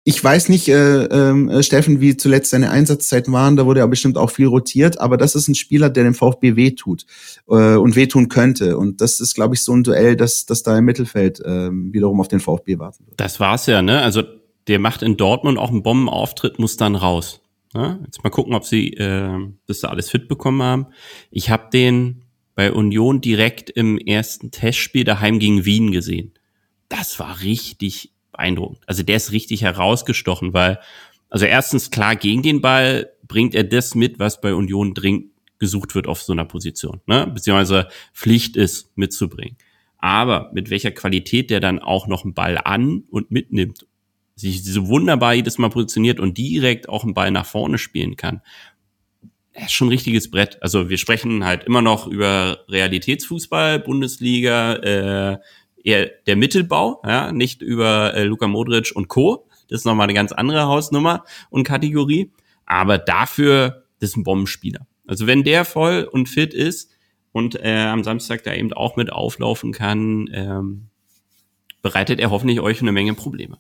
Speaker 3: ich weiß nicht, äh, äh, Steffen, wie zuletzt seine Einsatzzeiten waren, da wurde er bestimmt auch viel rotiert, aber das ist ein Spieler, der dem VfB wehtut äh, und wehtun könnte. Und das ist, glaube ich, so ein Duell, dass das da im Mittelfeld äh, wiederum auf den VfB warten wird.
Speaker 5: Das war's ja, ne? Also der macht in Dortmund auch einen Bombenauftritt, muss dann raus. Ja, jetzt mal gucken, ob sie äh, das da alles fit bekommen haben. Ich habe den bei Union direkt im ersten Testspiel daheim gegen Wien gesehen. Das war richtig beeindruckend. Also der ist richtig herausgestochen, weil, also erstens klar, gegen den Ball bringt er das mit, was bei Union dringend gesucht wird auf so einer Position, ne? beziehungsweise Pflicht ist mitzubringen. Aber mit welcher Qualität der dann auch noch einen Ball an und mitnimmt sich so wunderbar jedes Mal positioniert und direkt auch einen Ball nach vorne spielen kann. Ist schon ein richtiges Brett. Also wir sprechen halt immer noch über Realitätsfußball, Bundesliga, äh, eher der Mittelbau, ja, nicht über äh, Luka Modric und Co. Das ist nochmal eine ganz andere Hausnummer und Kategorie. Aber dafür, das ist ein Bombenspieler. Also wenn der voll und fit ist und äh, am Samstag da eben auch mit auflaufen kann, ähm, bereitet er hoffentlich euch eine Menge Probleme.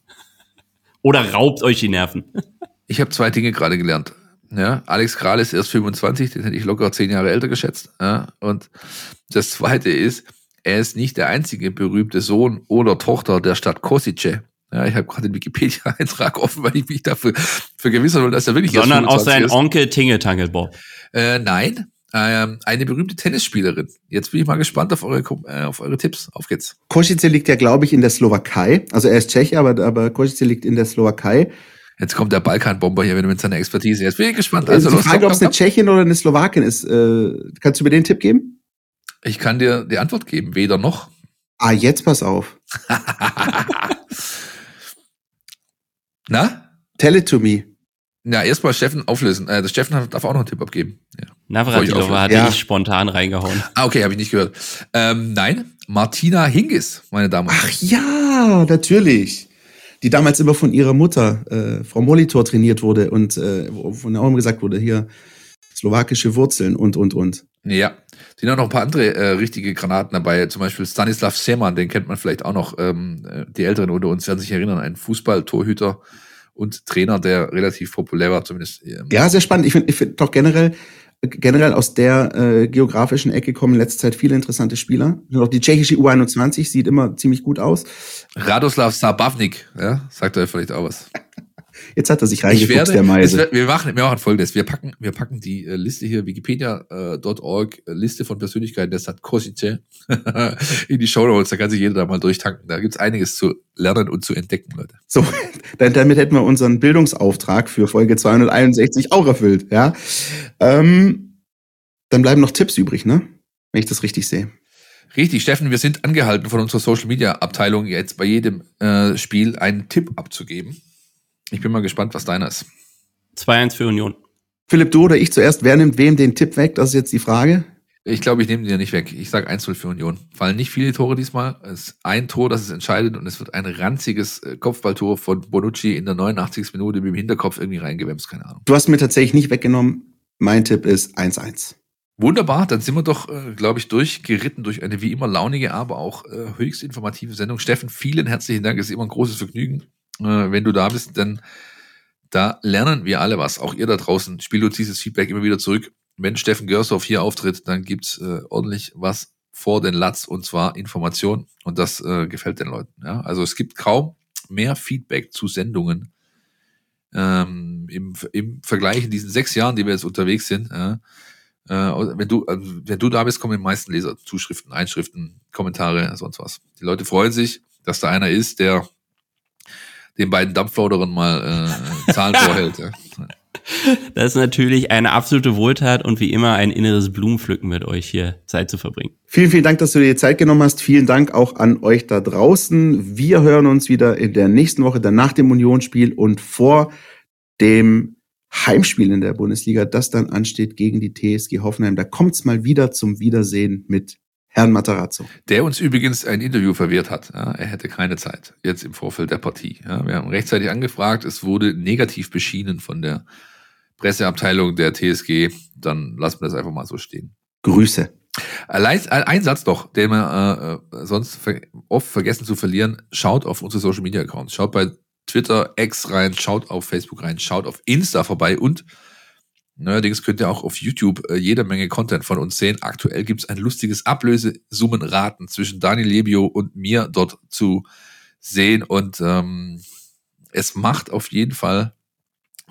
Speaker 5: <laughs> Oder raubt euch die Nerven? <laughs>
Speaker 4: Ich habe zwei Dinge gerade gelernt. Ja, Alex Kral ist erst 25, den hätte ich locker zehn Jahre älter geschätzt. Ja, und das zweite ist, er ist nicht der einzige berühmte Sohn oder Tochter der Stadt Kosice. Ja, ich habe gerade den Wikipedia-Eintrag offen, weil ich mich dafür vergewissern will, dass er wirklich
Speaker 5: Sondern auch sein ist. Onkel Tingle Tangelbob.
Speaker 4: Äh, nein, ähm, eine berühmte Tennisspielerin. Jetzt bin ich mal gespannt auf eure, äh, auf eure Tipps. Auf geht's.
Speaker 3: Kosice liegt ja, glaube ich, in der Slowakei. Also er ist Tscheche, aber, aber Kosice liegt in der Slowakei.
Speaker 4: Jetzt kommt der Balkanbomber hier wieder mit seiner Expertise. Jetzt bin ich gespannt.
Speaker 3: Also,
Speaker 4: Also
Speaker 3: die Frage, ob es eine Tschechin oder eine Slowakin ist, äh, kannst du mir den Tipp geben?
Speaker 4: Ich kann dir die Antwort geben. Weder noch.
Speaker 3: Ah, jetzt pass auf. <laughs>
Speaker 4: Na?
Speaker 3: Tell it to me.
Speaker 4: Ja, erstmal Steffen auflösen. Äh, der Steffen hat- darf auch noch einen Tipp abgeben. Ja.
Speaker 5: Navratilova hatte
Speaker 3: Ja.
Speaker 5: ich spontan reingehauen.
Speaker 4: Ah, okay, habe ich nicht gehört. Ähm, nein, Martina Hingis, meine Damen und
Speaker 3: Ach
Speaker 4: Herren.
Speaker 3: ja, natürlich. Die damals immer von ihrer Mutter, äh, Frau Molitor, trainiert wurde und äh, von der auch immer gesagt wurde, hier slowakische Wurzeln und, und, und.
Speaker 4: Ja, sind auch noch ein paar andere äh, richtige Granaten dabei. Zum Beispiel Stanislav Seman, den kennt man vielleicht auch noch. Ähm, äh, die Älteren unter uns werden sich erinnern, ein Fußballtorhüter und Trainer, der relativ populär war, zumindest. Ähm,
Speaker 3: Ja, sehr spannend. Ich finde ich find doch generell, generell aus der äh, geografischen Ecke kommen in letzter Zeit viele interessante Spieler. Auch die tschechische U21 sieht immer ziemlich gut aus.
Speaker 4: Radoslav Sabavnik, ja, sagt euch vielleicht auch was.
Speaker 3: Jetzt hat er sich
Speaker 4: werde,
Speaker 3: der
Speaker 4: es
Speaker 3: Meise.
Speaker 4: wird, wir, machen, wir machen folgendes. Wir packen, wir packen die äh, Liste hier, wikipedia.org, äh, Liste von Persönlichkeiten der Stadt Kosice, <laughs> in die Show Notes. Da kann sich jeder da mal durchtanken. Da gibt's einiges zu lernen und zu entdecken, Leute.
Speaker 3: So, <laughs> dann, damit hätten wir unseren Bildungsauftrag für Folge 261 auch erfüllt, ja. Ähm, dann bleiben noch Tipps übrig, ne? Wenn ich das richtig sehe.
Speaker 4: Richtig, Steffen, wir sind angehalten von unserer Social Media Abteilung jetzt bei jedem äh, Spiel einen Tipp abzugeben. Ich bin mal gespannt, was deiner ist.
Speaker 5: 2-1 für Union.
Speaker 3: Philipp, du oder ich zuerst, wer nimmt wem den Tipp weg? Das ist jetzt die Frage.
Speaker 4: Ich glaube, ich nehme den ja nicht weg. Ich sage 1-0 für Union. Fallen nicht viele Tore diesmal. Es ist ein Tor, das es entscheidet und es wird ein ranziges äh, Kopfballtor von Bonucci in der 89. Minute mit dem Hinterkopf irgendwie reingewämst, keine Ahnung.
Speaker 3: Du hast mir tatsächlich nicht weggenommen. Mein Tipp ist 1-1.
Speaker 4: Wunderbar, dann sind wir doch, äh, glaube ich, durchgeritten durch eine wie immer launige, aber auch äh, höchst informative Sendung. Steffen, vielen herzlichen Dank. Es ist immer ein großes Vergnügen, wenn du da bist, denn da lernen wir alle was. Auch ihr da draußen spielt uns dieses Feedback immer wieder zurück. Wenn Steffen Görsdorf hier auftritt, dann gibt's äh, ordentlich was vor den Latz und zwar Information und das äh, gefällt den Leuten. Ja? Also es gibt kaum mehr Feedback zu Sendungen ähm, im, im Vergleich in diesen sechs Jahren, die wir jetzt unterwegs sind. Äh, wenn du, also, wenn du da bist, kommen die meisten Leser, Zuschriften, Einschriften, Kommentare, sonst was. Die Leute freuen sich, dass da einer ist, der den beiden Dampflauderern mal äh, Zahlen <laughs> vorhält. Ja.
Speaker 5: Das ist natürlich eine absolute Wohltat und wie immer ein inneres Blumenpflücken mit euch hier Zeit zu verbringen.
Speaker 3: Vielen, vielen Dank, dass du dir die Zeit genommen hast. Vielen Dank auch an euch da draußen. Wir hören uns wieder in der nächsten Woche, dann nach dem Unionsspiel und vor dem Heimspiel in der Bundesliga, das dann ansteht gegen die TSG Hoffenheim. Da kommt's mal wieder zum Wiedersehen mit Herrn Matarazzo.
Speaker 4: Der uns übrigens ein Interview verwehrt hat. Ja, er hätte keine Zeit, jetzt im Vorfeld der Partie. Ja, wir haben rechtzeitig angefragt, es wurde negativ beschienen von der Presseabteilung der TSG. Dann lassen wir das einfach mal so stehen.
Speaker 3: Grüße.
Speaker 4: Allein, ein Satz noch, den wir äh, sonst ver oft vergessen zu verlieren. Schaut auf unsere Social Media Accounts. Schaut bei Twitter, X rein, schaut auf Facebook rein, schaut auf Insta vorbei und neuerdings könnt ihr auch auf YouTube äh, jede Menge Content von uns sehen. Aktuell gibt es ein lustiges Ablösesummenraten zwischen Daniel Lebio und mir dort zu sehen und ähm, es macht auf jeden Fall,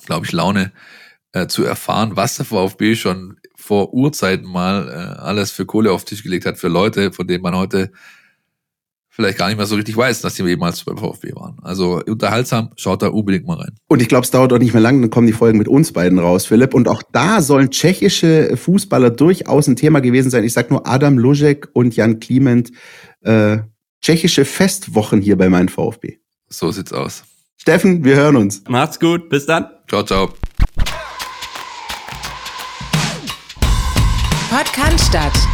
Speaker 4: glaube ich, Laune äh, zu erfahren, was der VfB schon vor Urzeiten mal äh, alles für Kohle auf den Tisch gelegt hat für Leute, von denen man heute vielleicht gar nicht mehr so richtig weiß, dass die jemals beim VfB waren. Also unterhaltsam, schaut da unbedingt mal rein.
Speaker 3: Und ich glaube, es dauert auch nicht mehr lang, dann kommen die Folgen mit uns beiden raus, Philipp. Und auch da sollen tschechische Fußballer durchaus ein Thema gewesen sein. Ich sag nur Adam Luzek und Jan Kliment. Äh, tschechische Festwochen hier bei meinem VfB.
Speaker 4: So sieht's aus.
Speaker 3: Steffen, wir hören uns.
Speaker 5: Macht's gut, bis dann.
Speaker 4: Ciao, ciao.
Speaker 1: Podcast statt.